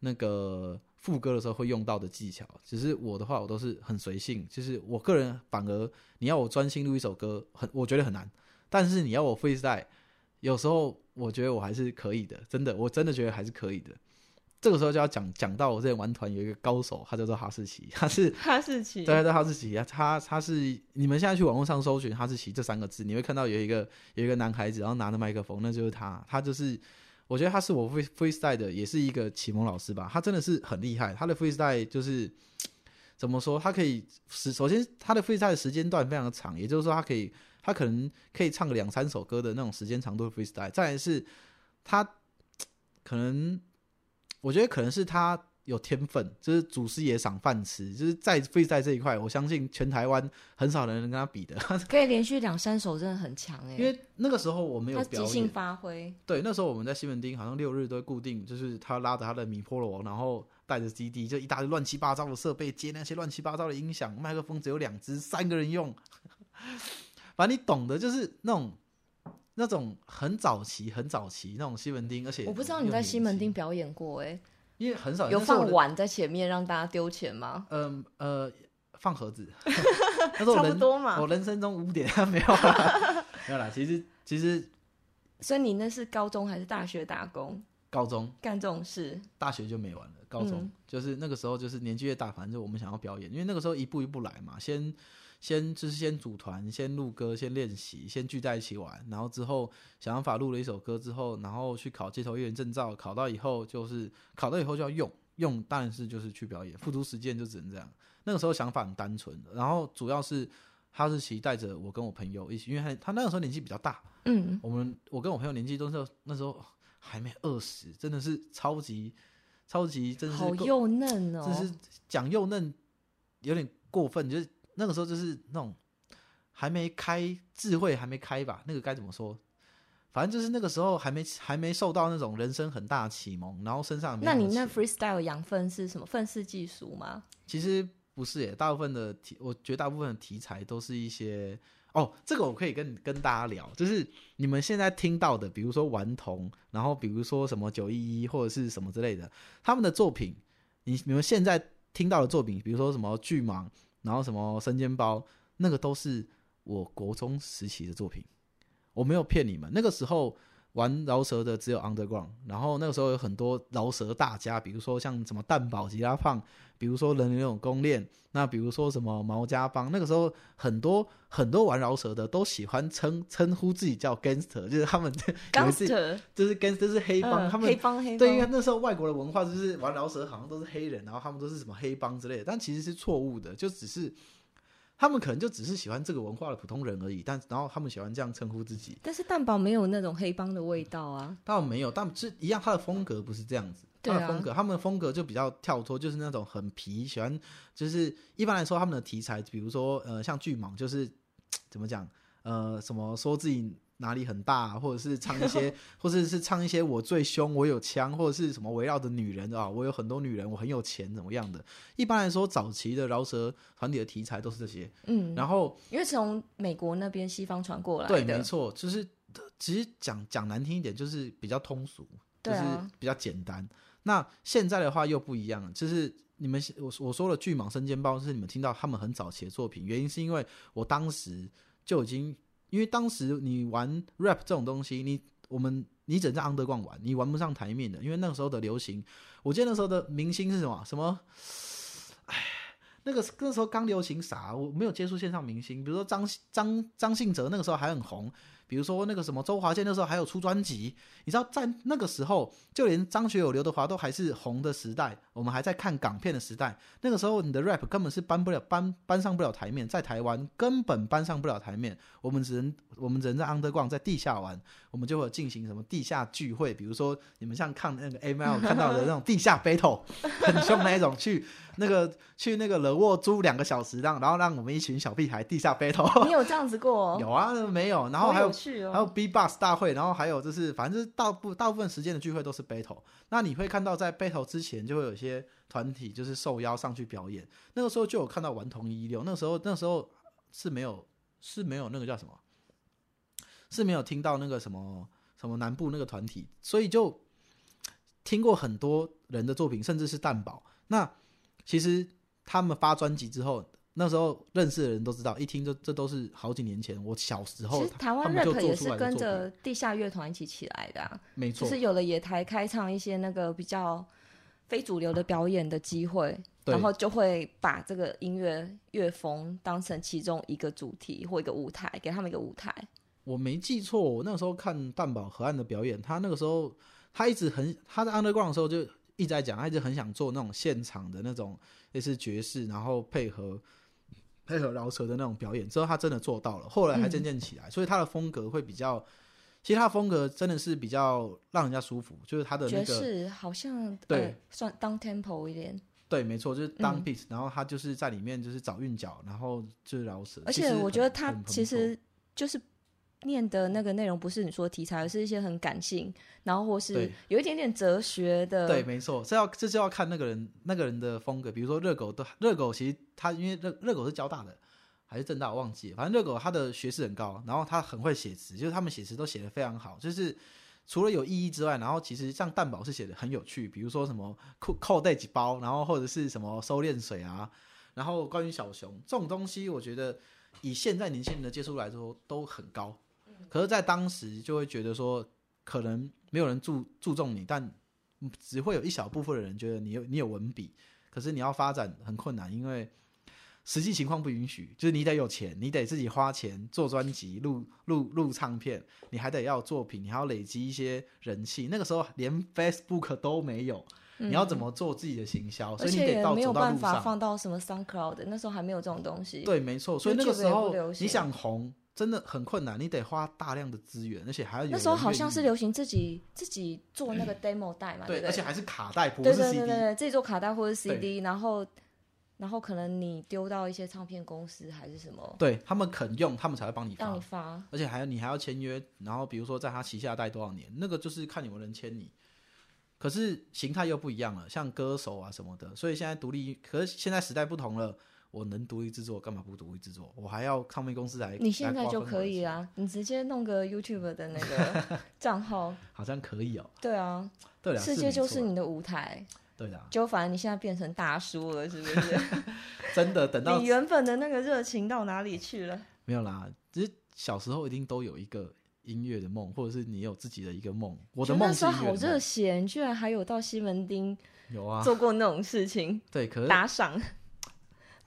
那个副歌的时候会用到的技巧。只是我的话，我都是很随性，就是我个人反而你要我专心录一首歌，很我觉得很难。但是你要我 freestyle，有时候我觉得我还是可以的，真的，我真的觉得还是可以的。这个时候就要讲讲到我之前玩团有一个高手，他叫做哈士奇，他是哈士奇。对对，哈士奇。啊，他他是你们现在去网络上搜寻哈士奇这三个字，你会看到有一个有一个男孩子，然后拿着麦克风，那就是他，他就是我觉得他是我 free freestyle 的，也是一个启蒙老师吧，他真的是很厉害，他的 freestyle 就是怎么说，他可以时首先他的 freestyle 的时间段非常的长，也就是说他可以他可能可以唱个两三首歌的那种时间长度的 freestyle，再来是他可能我觉得可能是他有天分，就是祖师爷赏饭吃，就是在 freestyle 这一块，我相信全台湾很少人能跟他比的。可以连续两三首，真的很强哎、因为那个时候我们有他即兴发挥，对，那时候我们在西门町好像六日都会固定，就是他拉着他的米波罗，然后带着基地，就一大堆乱七八糟的设备，接那些乱七八糟的音响，麦克风只有两只，三个人用，反正你懂的，就是那种那种很早期、很早期那种西门町，而且我不知道你在西门町，表演过哎、因为很少有放碗在前面让大家丢钱吗？嗯呃，放盒子，那是我差不人多嘛我人生中污点没有啦，没有啦。其实其实所以你那是高中还是大学打工？高中、干这种事，大学就没玩了。高中、嗯就是那个时候，就是年纪越大，反正就我们想要表演，因为那个时候一步一步来嘛，先先就是先组团，先录歌，先练习，先聚在一起玩，然后之后想办法录了一首歌之后，然后去考街头艺人证照，考到以后就是考到以后就要用，用当然是就是去表演，付诸实践就只能这样。那个时候想法很单纯，然后主要是哈士奇带着我跟我朋友一起，因为他他那个时候年纪比较大，嗯，我们我跟我朋友年纪都是那时候还没二十，真的是超级超级，真的好幼嫩哦，就是讲幼嫩有点过分，就是那个时候就是那种还没开智慧还没开吧，那个该怎么说？反正就是那个时候还没还没受到那种人生很大的启蒙，然后身上那你那 freestyle 养分是什么？愤世嫉俗吗？其实不是耶，大部分的题，我觉得大部分的题材都是一些哦，这个我可以跟跟大家聊，就是你们现在听到的，比如说顽童，然后比如说什么九一一或者是什么之类的，他们的作品，你你们现在听到的作品，比如说什么巨蟒，然后什么生煎包，那个都是我国中时期的作品，我没有骗你们，那个时候。玩饶舌的只有 Underground，然后那个时候有很多饶舌大家，比如说像什么蛋堡、吉拉胖，比如说人人有公链，那比如说什么毛家帮，那个时候很多很多玩饶舌的都喜欢称称呼自己叫 gangster，就是他们 gangster，就是 gangster 是黑帮，嗯他们黑帮黑对，因为，那时候外国的文化就是玩饶舌好像都是黑人，然后他们都是什么黑帮之类的，但其实是错误的，就只是他们可能就只是喜欢这个文化的普通人而已，但然后他们喜欢这样称呼自己，但是蛋堡没有那种黑帮的味道啊。倒没有，但是一样，他的风格不是这样子。他的风格，他们的风格就比较跳脱，就是那种很皮，喜欢就是一般来说他们的题材，比如说呃像巨蟒，就是怎么讲呃什么说自己哪里很大，或者是唱一些，或者是唱一些我最凶，我有枪，或者是什么围绕着女人啊，我有很多女人，我很有钱怎么样的。一般来说，早期的饶舌团体的题材都是这些，嗯，然后因为从美国那边西方传过来对，没错，就是其实讲讲难听一点，就是比较通俗，就是比较简单。那现在的话又不一样了，就是你们我我说了巨蟒生煎包是你们听到他们很早期的作品，原因是因为我当时就已经，因为当时你玩 rap 这种东西，你我们你只能在 underground 玩，你玩不上台面的，因为那个时候的流行，我记得那时候的明星是什么什么。哎那个那时候刚流行啥？我没有接触线上明星，比如说张张张信哲那个时候还很红，比如说那个什么周华健那时候还有出专辑，你知道在那个时候，就连张学友、刘德华都还是红的时代，我们还在看港片的时代。那个时候你的 rap 根本是搬不了搬搬上不了台面，在台湾根本搬上不了台面，我们只能我们只能在 underground 在地下玩，我们就会进行什么地下聚会，比如说你们像看那个 M L 看到的那种地下 battle，很凶那一种，去那个去那个惹沃租两个小时，让然后让我们一群小屁孩地下 battle。你有这样子过？有啊，没有，然后还有哦，还有 B Box 大会，然后还有就是，反正就是大部大部分时间的聚会都是 battle。那你会看到在 battle 之前，就会有一些团体就是受邀上去表演。那个时候就有看到顽童一六，那时候那时候是没有是没有那个叫什么，是没有听到那个什么什么南部那个团体，所以就听过很多人的作品，甚至是蛋堡。那其实他们发专辑之后。那时候认识的人都知道，一听就这都是好几年前我小时候其实台湾 rap 做也是跟着地下乐团一起起来的啊，没错，就是有了野台开唱一些那个比较非主流的表演的机会，然后就会把这个音乐乐风当成其中一个主题或一个舞台，给他们一个舞台。我没记错，我那个时候看蛋堡河岸的表演，他那个时候他一直很他在 underground 的时候就一直在讲，他一直很想做那种现场的那种类似爵士，然后配合配合饶舌的那种表演。之后他真的做到了，后来还渐渐起来，所以他的风格会比较，其实他的风格真的是比较让人家舒服，就是他的那个爵士好像对、呃、算当 tempo 一点，对，没错，就是当嗯 beat，、然后他就是在里面就是找韵脚，然后就是饶舌。而且我觉得他其实就是念的那个内容不是你说题材，而是一些很感性，然后或是有一点点哲学的。对，没错，这要这就要看那个人那个人的风格。比如说热狗的热狗，其实他因为热热狗是交大的还是正大，我忘记了。反正热狗他的学识很高，然后他很会写词，就是他们写词都写的非常好。就是除了有意义之外，然后其实像蛋堡是写的很有趣，比如说什么扣扣带几包，然后或者是什么收敛水啊，然后关于小熊这种东西，我觉得以现在年轻人的接触来说都很高。可是，在当时就会觉得说，可能没有人注注重你，但嗯只会有一小部分的人觉得你有你有文笔，可是你要发展很困难，因为实际情况不允许，就是你得有钱，你得自己花钱做专辑、录录录唱片，你还得要作品，你还要累积一些人气。那个时候连 Facebook 都没有，你要怎么做自己的行销？所以你得到没有。办法放到什么 SoundCloud，那时候还没有这种东西。对，没错。所以那个时候你想红，真的很困难，你得花大量的资源，而且还要有那时候好像是流行自己自己做那个 demo 带嘛，对，而且还是卡带，不对是对 CD。对对对，自己做卡带或者 CD，然后然后可能你丢到一些唱片公司还是什么，对他们肯用，他们才会帮你发让你，发。而且还要你还要签约，然后比如说在他旗下待多少年，那个就是看有没有人签你。可是形态又不一样了，像歌手啊什么的，所以现在独立，可是现在时代不同了，我能独立制作，干嘛不独立制作？我还要唱片公司来，你现在就可以啊，你直接弄个 YouTube 的那个 账号，好像可以哦。对啊，对啊，世界就是你的舞台，对的，就反正你现在变成大叔了，是不是？真的等到你原本的那个热情到哪里去了？没有啦，只是小时候一定都有一个音乐的梦，或者是你有自己的一个梦。我的梦是音乐的梦热血，你居然还有到西门町有啊，做过那种事情，对，可是打赏，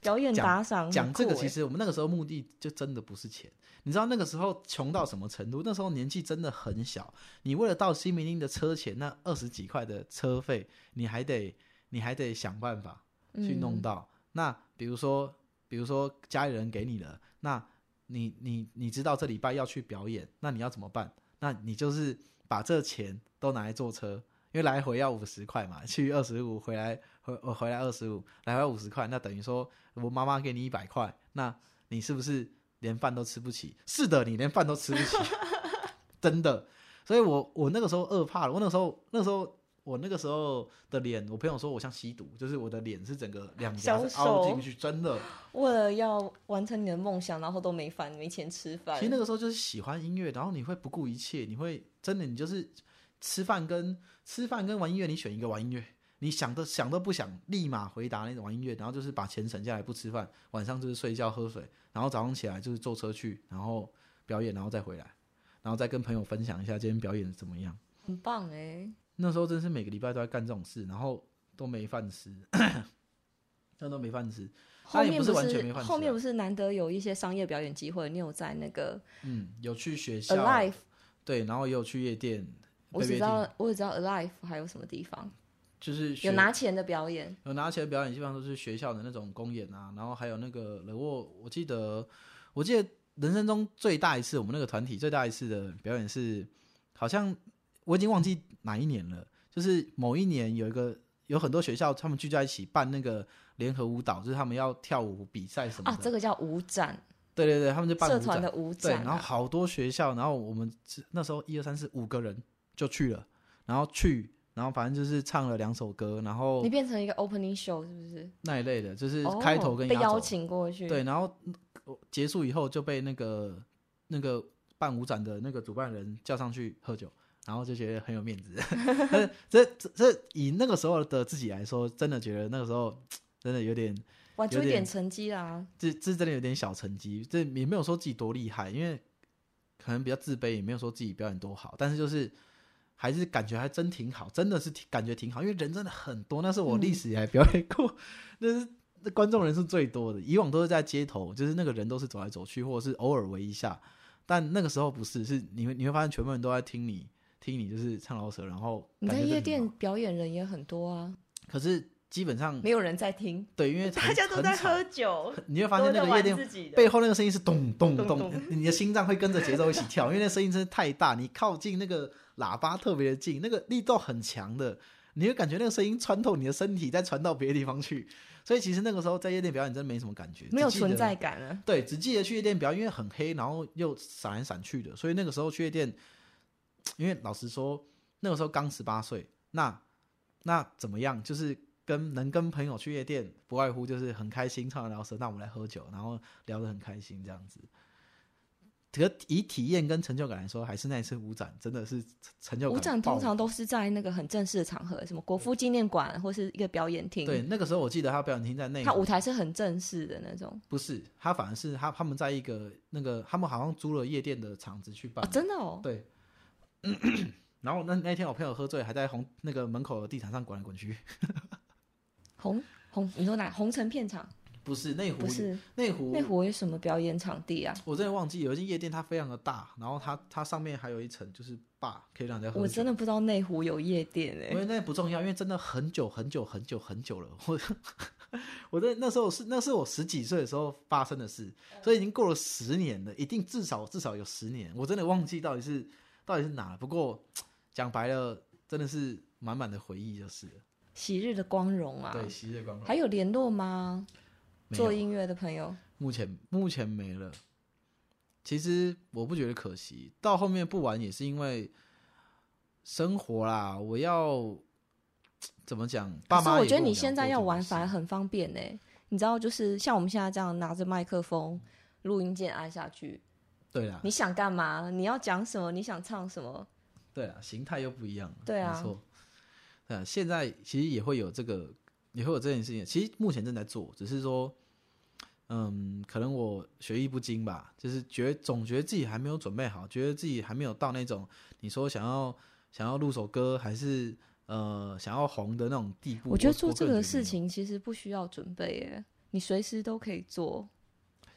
表演打赏，讲这个，其实我们那个时候目的就真的不是钱。你知道那个时候穷到什么程度？那时候年纪真的很小，你为了到西门町的车钱那二十几块的车费，你还得你还得想办法去弄嗯到。那比如说，比如说家里人给你了，那你你你知道这礼拜要去表演，那你要怎么办？那你就是把这钱都拿来坐车，因为来回要五十块嘛，去二十五，回来回我回来二十五，来回五十块，那等于说我妈妈给你一百块，那你是不是连饭都吃不起？是的，你连饭都吃不起，真的。所以我我那个时候饿怕了，我那个时候那个时候我那个时候的脸，我朋友说我像吸毒，就是我的脸是整个两颊是凹进去，真的。为了要完成你的梦想，然后都没饭，没钱吃饭。其实那个时候就是喜欢音乐，然后你会不顾一切，你会真的你就是吃饭跟吃饭跟玩音乐，你选一个玩音乐，你想都想都不想，立马回答那种玩音乐，然后就是把钱省下来不吃饭，晚上就是睡觉喝水，然后早上起来就是坐车去，然后表演，然后再回来，然后再跟朋友分享一下今天表演怎么样。很棒哎、那时候真是每个礼拜都在干这种事，然后都没饭吃，那都没饭吃。后面不是完全没饭吃啊后面不是难得有一些商业表演机会，你有在那个嗯，有去学校 Alive，对，然后也有去夜店，我只知道我只知道 Alive 还有什么地方就是有拿钱的表演，有拿钱的表演，基本上都是学校的那种公演啊，然后还有那个了我我记得我记得人生中最大一次，我们那个团体最大一次的表演是，好像我已经忘记哪一年了，就是某一年有一个有很多学校他们聚在一起办那个联合舞蹈，就是他们要跳舞比赛什么的，啊，这个叫舞展，对对对，他们就办社团的舞对，展、啊，然后好多学校，然后我们那时候一二三四五个人就去了，然后去。然后反正就是唱了两首歌，然后你变成一个 opening show 是不是？那一类的，就是哦开头跟压轴被邀请过去，对，然后嗯结束以后就被那个那个办舞展的那个主办人叫上去喝酒，然后就觉得很有面子。但 是这这这以那个时候的自己来说，真的觉得那个时候真的有点，玩出有一点成绩啦。这这真的有点小成绩。这也没有说自己多厉害，因为可能比较自卑，也没有说自己表演多好，但是就是。还是感觉还真挺好，真的是挺感觉挺好，因为人真的很多，那是我历史以来表演过，那是那观众人是最多的。以往都是在街头，就是那个人都是走来走去，或者是偶尔围一下，但那个时候不是，是你会你会发现全部人都在听你听你就是唱老舍，然后你在夜店，表演人也很多啊，可是基本上没有人在听，对，因为 大家都在，喝酒，你会发现那个夜店。背后那个声音是咚咚咚咚，你的心脏会跟着节奏一起跳，因为那声音真的太大，你靠近那个喇叭特别的近，那个力道很强的，你会感觉那个声音穿透你的身体，再传到别的地方去。所以其实那个时候在夜店表演真的没什么感觉，没有存在感啊。对，只记得去夜店表演，因为很黑，然后又闪来闪去的，所以那个时候去夜店，因为老实说，那个时候刚十八岁，那那怎么样？就是跟能跟朋友去夜店，不外乎就是很开心，唱完饶舌，那我们来喝酒，然后聊得很开心这样子。可以体验跟成就感来说，还是那一次舞展真的是成就感。舞展通常都是在那个很正式的场合，什么国父纪念馆或是一个表演厅。对，那个时候我记得他表演厅在内他，舞台是很正式的那种不是他，反而是他他们在一个那个他们好像租了夜店的场子去办哦，真的哦。对，然后那那天我朋友喝醉，还在红那个门口的地毯上滚来滚去。红红，你说哪红城片场？不是内湖，不是内湖内湖有什么表演场地啊？我真的忘记有一间夜店，它非常的大，然后它它上面还有一层就是坝，可以让人家喝。我真的不知道内湖有夜店哎、因为那不重要，因为真的很久很久很久很久了。我我在那时候是那是我十几岁的时候发生的事，所以已经过了十年了，一定至少至少有十年。我真的忘记到底是到底是哪了。不过讲白了，真的是满满的回忆就是了。昔日的光荣啊！对，昔日光荣。还有联络吗？做音乐的朋友，目前目前没了。其实我不觉得可惜，到后面不玩也是因为生活啦，我要怎么讲？爸妈我觉得你现在要玩反而很方便呢、你知道，就是像我们现在这样拿着麦克风，录音键按下去，对啊，你想干嘛？你要讲什么？你想唱什么？对啊，形态又不一样。对啊没错。对啊，现在其实也会有这个，也会有这件事情。其实目前正在做，只是说，嗯，可能我学艺不精吧，就是觉总觉得自己还没有准备好，觉得自己还没有到那种你说想要想要录首歌，还是呃想要红的那种地步。我觉得做这个事情其实不需要准备耶，你随时都可以做，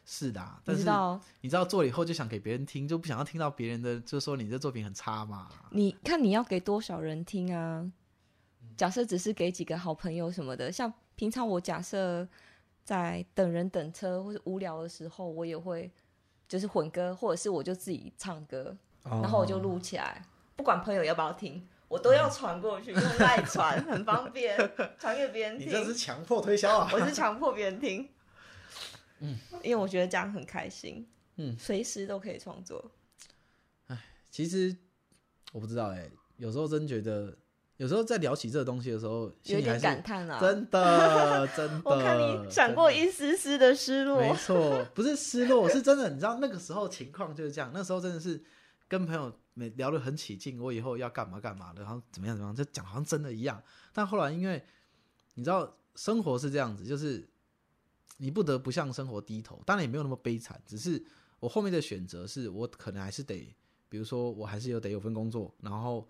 是的啊，但是知道？你知道做了以后就想给别人听，就不想要听到别人的，就说你这作品很差嘛。你看你要给多少人听啊？假设只是给几个好朋友什么的，像平常我假设在等人等车或者无聊的时候，我也会就是混歌，或者是我就自己唱歌，然后我就录起来，不管朋友要不要听，我都要传过去，用赖传，很方便，传给别人听。你这是强迫推销啊！我是强迫别人听，嗯，因为我觉得这样很开心，嗯，随时都可以创作。哎其实我不知道哎、有时候真觉得，有时候在聊起这个东西的时候，有一点感叹啊！真的 真的。我看你闪过一丝丝的失落。没错，不是失落，是真的。你知道那个时候情况就是这样，那时候真的是跟朋友每聊得很起劲，我以后要干嘛干嘛的，然后怎么样怎么样，就讲好像真的一样。但后来因为你知道生活是这样子，就是你不得不向生活低头，当然也没有那么悲惨，只是我后面的选择是我可能还是得，比如说我还是有得有份工作，然后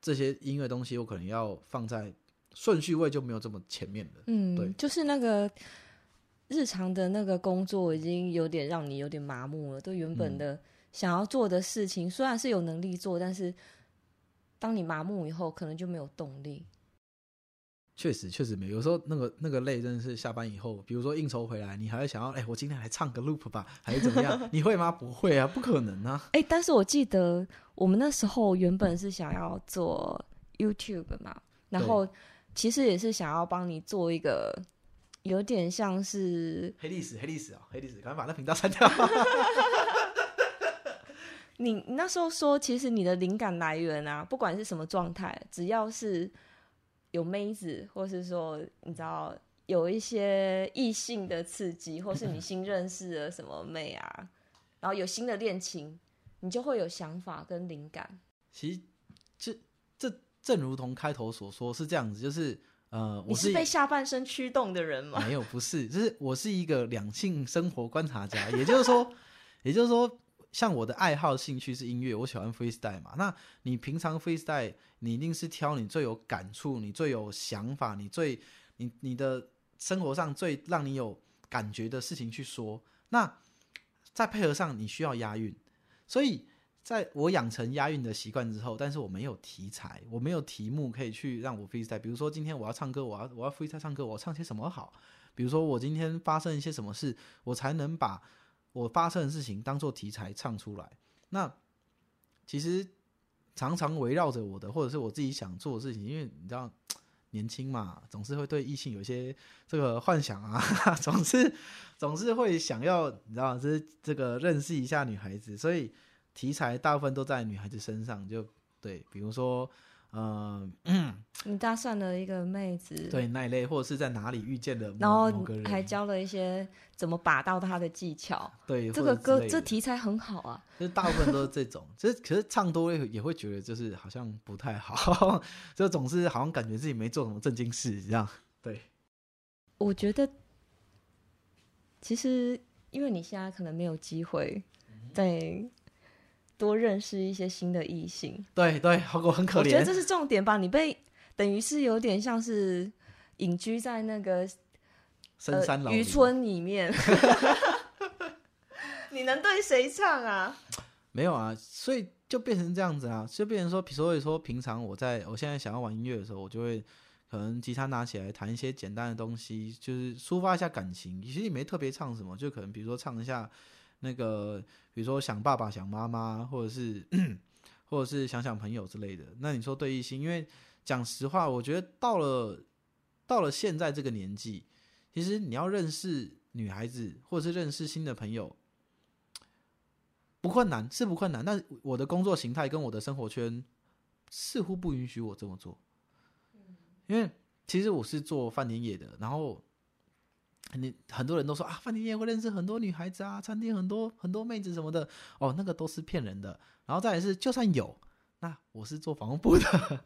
这些音乐东西我可能要放在顺序位就没有这么前面的。对嗯，就是那个日常的那个工作已经有点让你有点麻木了。对原嗯本的想要做的事情，虽然是有能力做，但是当你麻木以后，可能就没有动力。确实，确实没有。有时候那个那个累，真的是下班以后，比如说应酬回来，你还会想要，哎、我今天来唱个 loop 吧，还是怎么样？你会吗？不会啊，不可能啊。哎、但是我记得我们那时候原本是想要做 YouTube 嘛，然后其实也是想要帮你做一个有点像是黑历史，黑历史啊、黑历史，赶快把那频道删掉。你你那时候说，其实你的灵感来源啊，不管是什么状态，只要是有妹子，或是说你知道有一些异性的刺激，或是你新认识的什么妹啊，然后有新的恋情，你就会有想法跟灵感。其实这这正如同开头所说是这样子，就是呃，我你是被下半身驱动的人吗？没有，不是，就是我是一个两性生活观察家，也就是说，也就是说，像我的爱好兴趣是音乐，我喜欢 freestyle 嘛。那你平常 freestyle，你一定是挑你最有感触、你最有想法、你最你你的生活上最让你有感觉的事情去说。那再配合上你需要押韵，所以在我养成押韵的习惯之后，但是我没有题材，我没有题目可以去让我 freestyle。比如说今天我要唱歌，我要我要 freestyle 唱歌，我唱些什么好？比如说我今天发生一些什么事，我才能把我发生的事情当做题材唱出来。那其实常常围绕着我的，或者是我自己想做的事情，因为你知道年轻嘛，总是会对异性有一些这个幻想啊，总是总是会想要你知道，这这个认识一下女孩子，所以题材大部分都在女孩子身上。就对，比如说，呃，你搭讪了一个妹子，，对那一类，或者是在哪里遇见的然后还教了一些怎么把到她的技巧。对这个歌这题材很好啊，就是大部分都是这种，其实可是唱多了也会觉得就是好像不太好，就总是好像感觉自己没做什么正经事一样。对，我觉得其实因为你现在可能没有机会在多认识一些新的异性。对对，好我很可怜。我觉得这是重点吧，你被等于是有点像是隐居在那个深山老渔村里面，你能对谁唱啊？没有啊，所以就变成这样子啊，就变成说，所以说平常我在我现在想要玩音乐的时候，我就会可能吉他拿起来弹一些简单的东西，就是抒发一下感情。其实也没特别唱什么，就可能比如说唱一下那个，比如说想爸爸想妈妈，或者是 或者是想想朋友之类的。那你说对异性，因为讲实话，我觉得到了到了现在这个年纪，其实你要认识女孩子，或者是认识新的朋友。不困难是不困难，但我的工作形态跟我的生活圈似乎不允许我这么做。因为其实我是做饭店业的，然后你很多人都说啊，饭店业会认识很多女孩子啊，餐厅很多很多妹子什么的，哦，那个都是骗人的。然后再来是，就算有，那我是做房务的，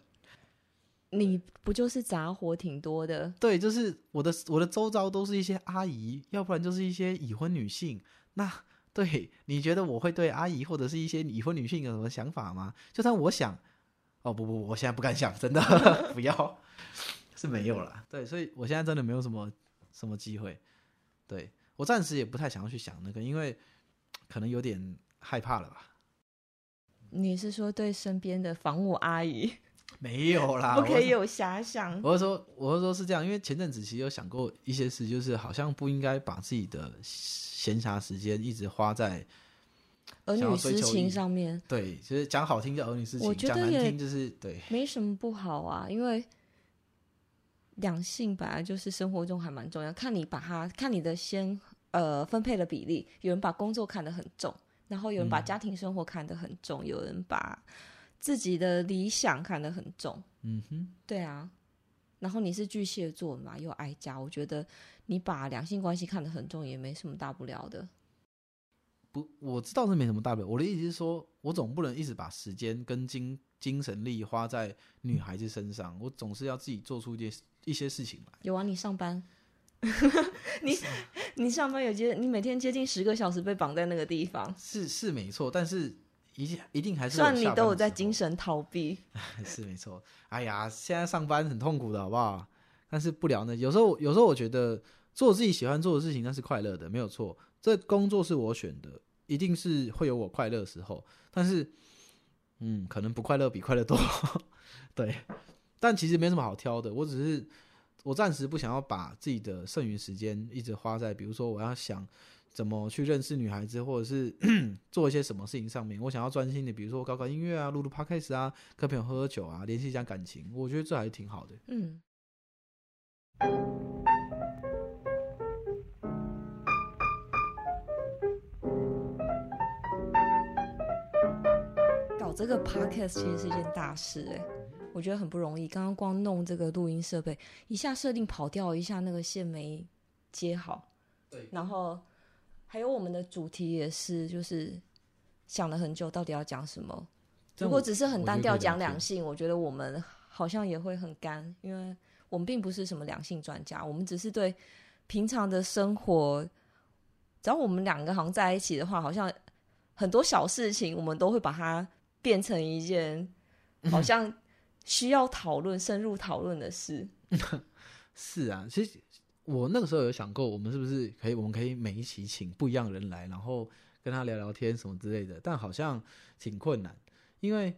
你不就是杂活挺多的？对，就是我的我的周遭都是一些阿姨，要不然就是一些已婚女性。那对，你觉得我会对阿姨或者是一些已婚女性有什么想法吗？就算我想，哦不不，我现在不敢想，真的 不要，是没有了。对，所以我现在真的没有什么什么机会。对我暂时也不太想要去想那个，因为可能有点害怕了吧。你是说对身边的房务阿姨没有啦，不可以有遐想？我是说，我是说是这样，因为前阵子其实有想过一些事，就是好像不应该把自己的闲暇时间一直花在儿女私情上面对，其实讲好听叫儿女私情，讲难听就是对，没什么不好啊，因为两性本来就是生活中还蛮重要，看你把它看你的先呃分配的比例，有人把工作看得很重，然后有人把嗯家庭生活看得很重，有人把自己的理想看得很重，嗯哼，对啊。然后你是巨蟹座嘛，又爱家，我觉得你把两性关系看得很重也没什么大不了的。不，我知道是没什么大不了。我的意思是说，我总不能一直把时间跟精精神力花在女孩子身上，我总是要自己做出一些一些事情吧。有啊，你上班，你你上班有接，你每天接近十个小时被绑在那个地方，是是没错，但是一定一定还是算你都有在精神逃避，是没错。哎呀，现在上班很痛苦的，好不好？但是不聊呢。有时候，有时候我觉得做自己喜欢做的事情，那是快乐的，没有错。这工作是我选的，一定是会有我快乐的时候。但是，嗯，可能不快乐比快乐多。对，但其实没什么好挑的。我只是，我暂时不想要把自己的剩余时间一直花在，比如说我要想怎么去认识女孩子，或者是 做一些什么事情上面。我想要专心的，比如说搞搞音乐啊，录录 podcast 啊，跟朋友喝喝酒啊，联系一下感情。我觉得这还是挺好的。嗯。搞这个 podcast 其实是一件大事哎、我觉得很不容易。刚刚光弄这个录音设备，一下设定跑掉，一下那个线没接好，对然后还有我们的主题也是，就是想了很久，到底要讲什么。如果只是很单调讲两性，我觉得我们好像也会很干，因为我们并不是什么两性专家，我们只是对平常的生活，只要我们两个好像在一起的话，好像很多小事情我们都会把它变成一件 好像需要讨论、深入讨论的事。是啊，其实我那个时候有想过，我们是不是可以，我们可以每一期请不一样的人来，然后跟他聊聊天什么之类的，但好像挺困难，因为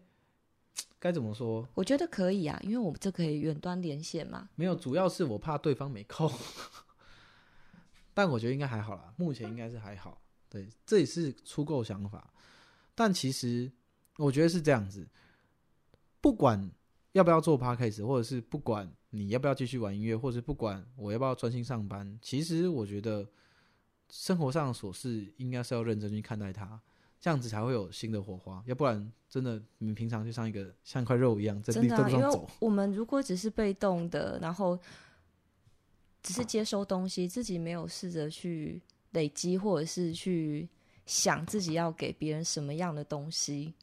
该怎么说，我觉得可以啊，因为我们这可以远端连线嘛。没有，主要是我怕对方没空，但我觉得应该还好啦，目前应该是还好。对，这也是初构想法，但其实我觉得是这样子，不管要不要做 podcast，或者是不管你要不要继续玩音乐，或者是不管我要不要专心上班，其实我觉得生活上的琐事应该是要认真去看待它，这样子才会有新的火花，要不然真的你们平常就像一个像一块肉一样在真的、啊，因为在路上走，我们如果只是被动的，然后只是接收东西，自己没有试着去累积，或者是去想自己要给别人什么样的东西，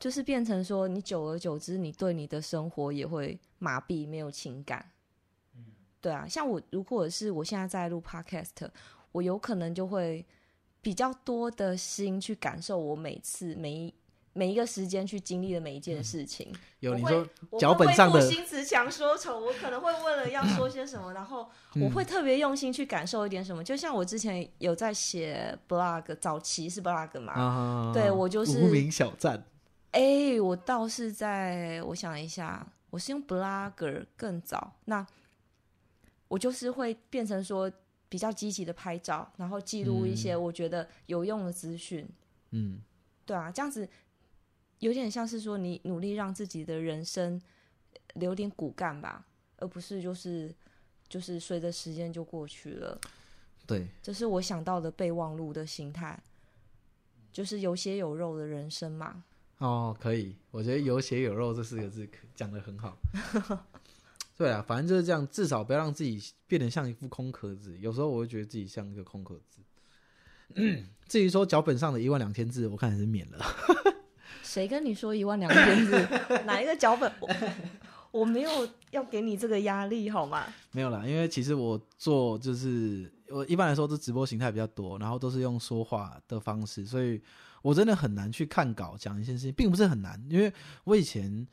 就是变成说，你久而久之，你对你的生活也会麻痹，没有情感。对啊，像我如果是我现在在录 podcast，我有可能就会比较多的心去感受我每次每一每一个时间去经历的每一件事情。我会有你说我脚本上的赋新词强说愁，我可能会为了要说些什么，然后 我嗯会特别用心去感受一点什么。就像我之前有在写 blog，早期是 blog 嘛，啊，对我就是无名小站，哎、我倒是在我想一下，我是用 blogger 更早，那我就是会变成说比较积极的拍照，然后记录一些我觉得有用的资讯。嗯，对啊，这样子有点像是说你努力让自己的人生留点骨干吧，而不是就是就是随着时间就过去了。对，这是我想到的备忘录的心态，就是有血有肉的人生嘛。哦，可以，我觉得有血有肉这四个字可讲的很好。对啊，反正就是这样，至少不要让自己变得像一副空壳子。有时候我会觉得自己像一个空壳子。至于说脚本上的一万两千字，我看还是免了。谁跟你说一万两千字？哪一个脚本？我我没有要给你这个压力，好吗？没有啦，因为其实我做就是我一般来说都直播形态比较多，然后都是用说话的方式，所以我真的很难去看稿讲一件事情，并不是很难，因为我以前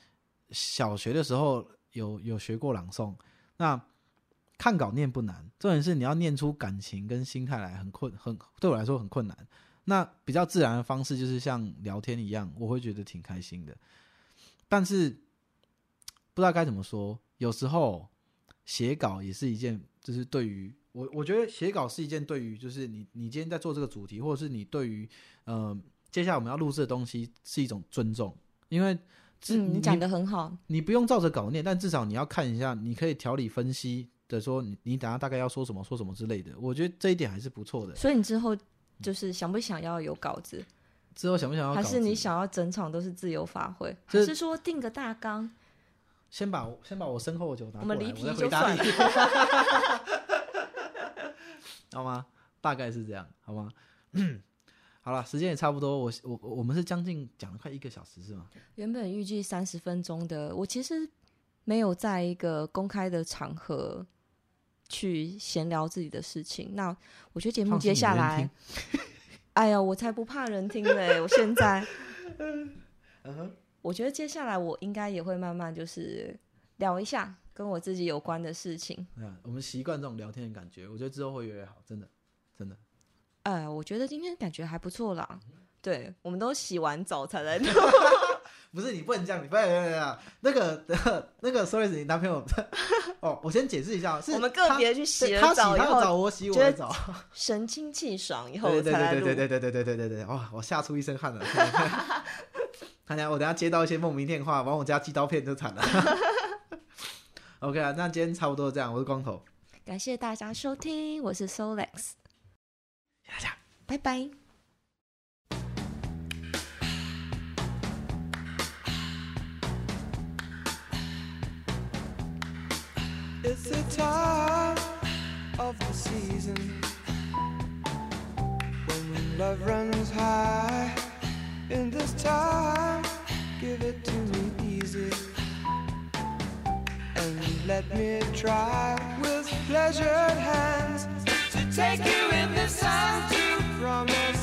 小学的时候有有学过朗诵，那看稿念不难，重点是你要念出感情跟心态来，很困，很对我来说很困难。那比较自然的方式就是像聊天一样，我会觉得挺开心的，但是不知道该怎么说，有时候写稿也是一件，就是对于我，我觉得写稿是一件对于，就是你你今天在做这个主题，或者是你对于呃接下来我们要录制的东西是一种尊重，因为你讲的很好。你不用照着稿念，但至少你要看一下，你可以条理分析的说你你等下大概要说什么说什么之类的，我觉得这一点还是不错的。所以你之后就是想不想要有稿子，之后想不想要稿子？还是你想要整场都是自由发挥，这还是说定个大纲？先把先把我身后的酒拿过来，我们离题就回答你，好吗？大概是这样，好吗？好了，时间也差不多，我我我们是将近讲了快一个小时是吗？原本预计三十分钟的，我其实没有在一个公开的场合去闲聊自己的事情。那我觉得节目接下来 哎呀，我才不怕人听嘞！我现在，嗯哼，我觉得接下来我应该也会慢慢就是聊一下跟我自己有关的事情。啊，我们习惯这种聊天的感觉，我觉得之后会越来越好，真的。哎，我觉得今天感觉还不错啦。对，我们都洗完澡才来录。不是你不能这样，你不要不要不要那个那个 sorry，你男朋友哦，我先解释一下，是我们个别去洗了他对他洗澡以后，他的澡，我洗我的澡，神清气爽以后对对才。对对对对对对对对对对，哇，我吓出一身汗了。看下我等下接到一些莫名电话，往我家寄刀片就惨了。OK 啊，那今天差不多这样，我是光头，感谢大家收听，我是 Solex。拜拜。It's the time of the season when love runs high. In this time, give it to me easy and let me try with pleasured hands to Take you in the sun to promise.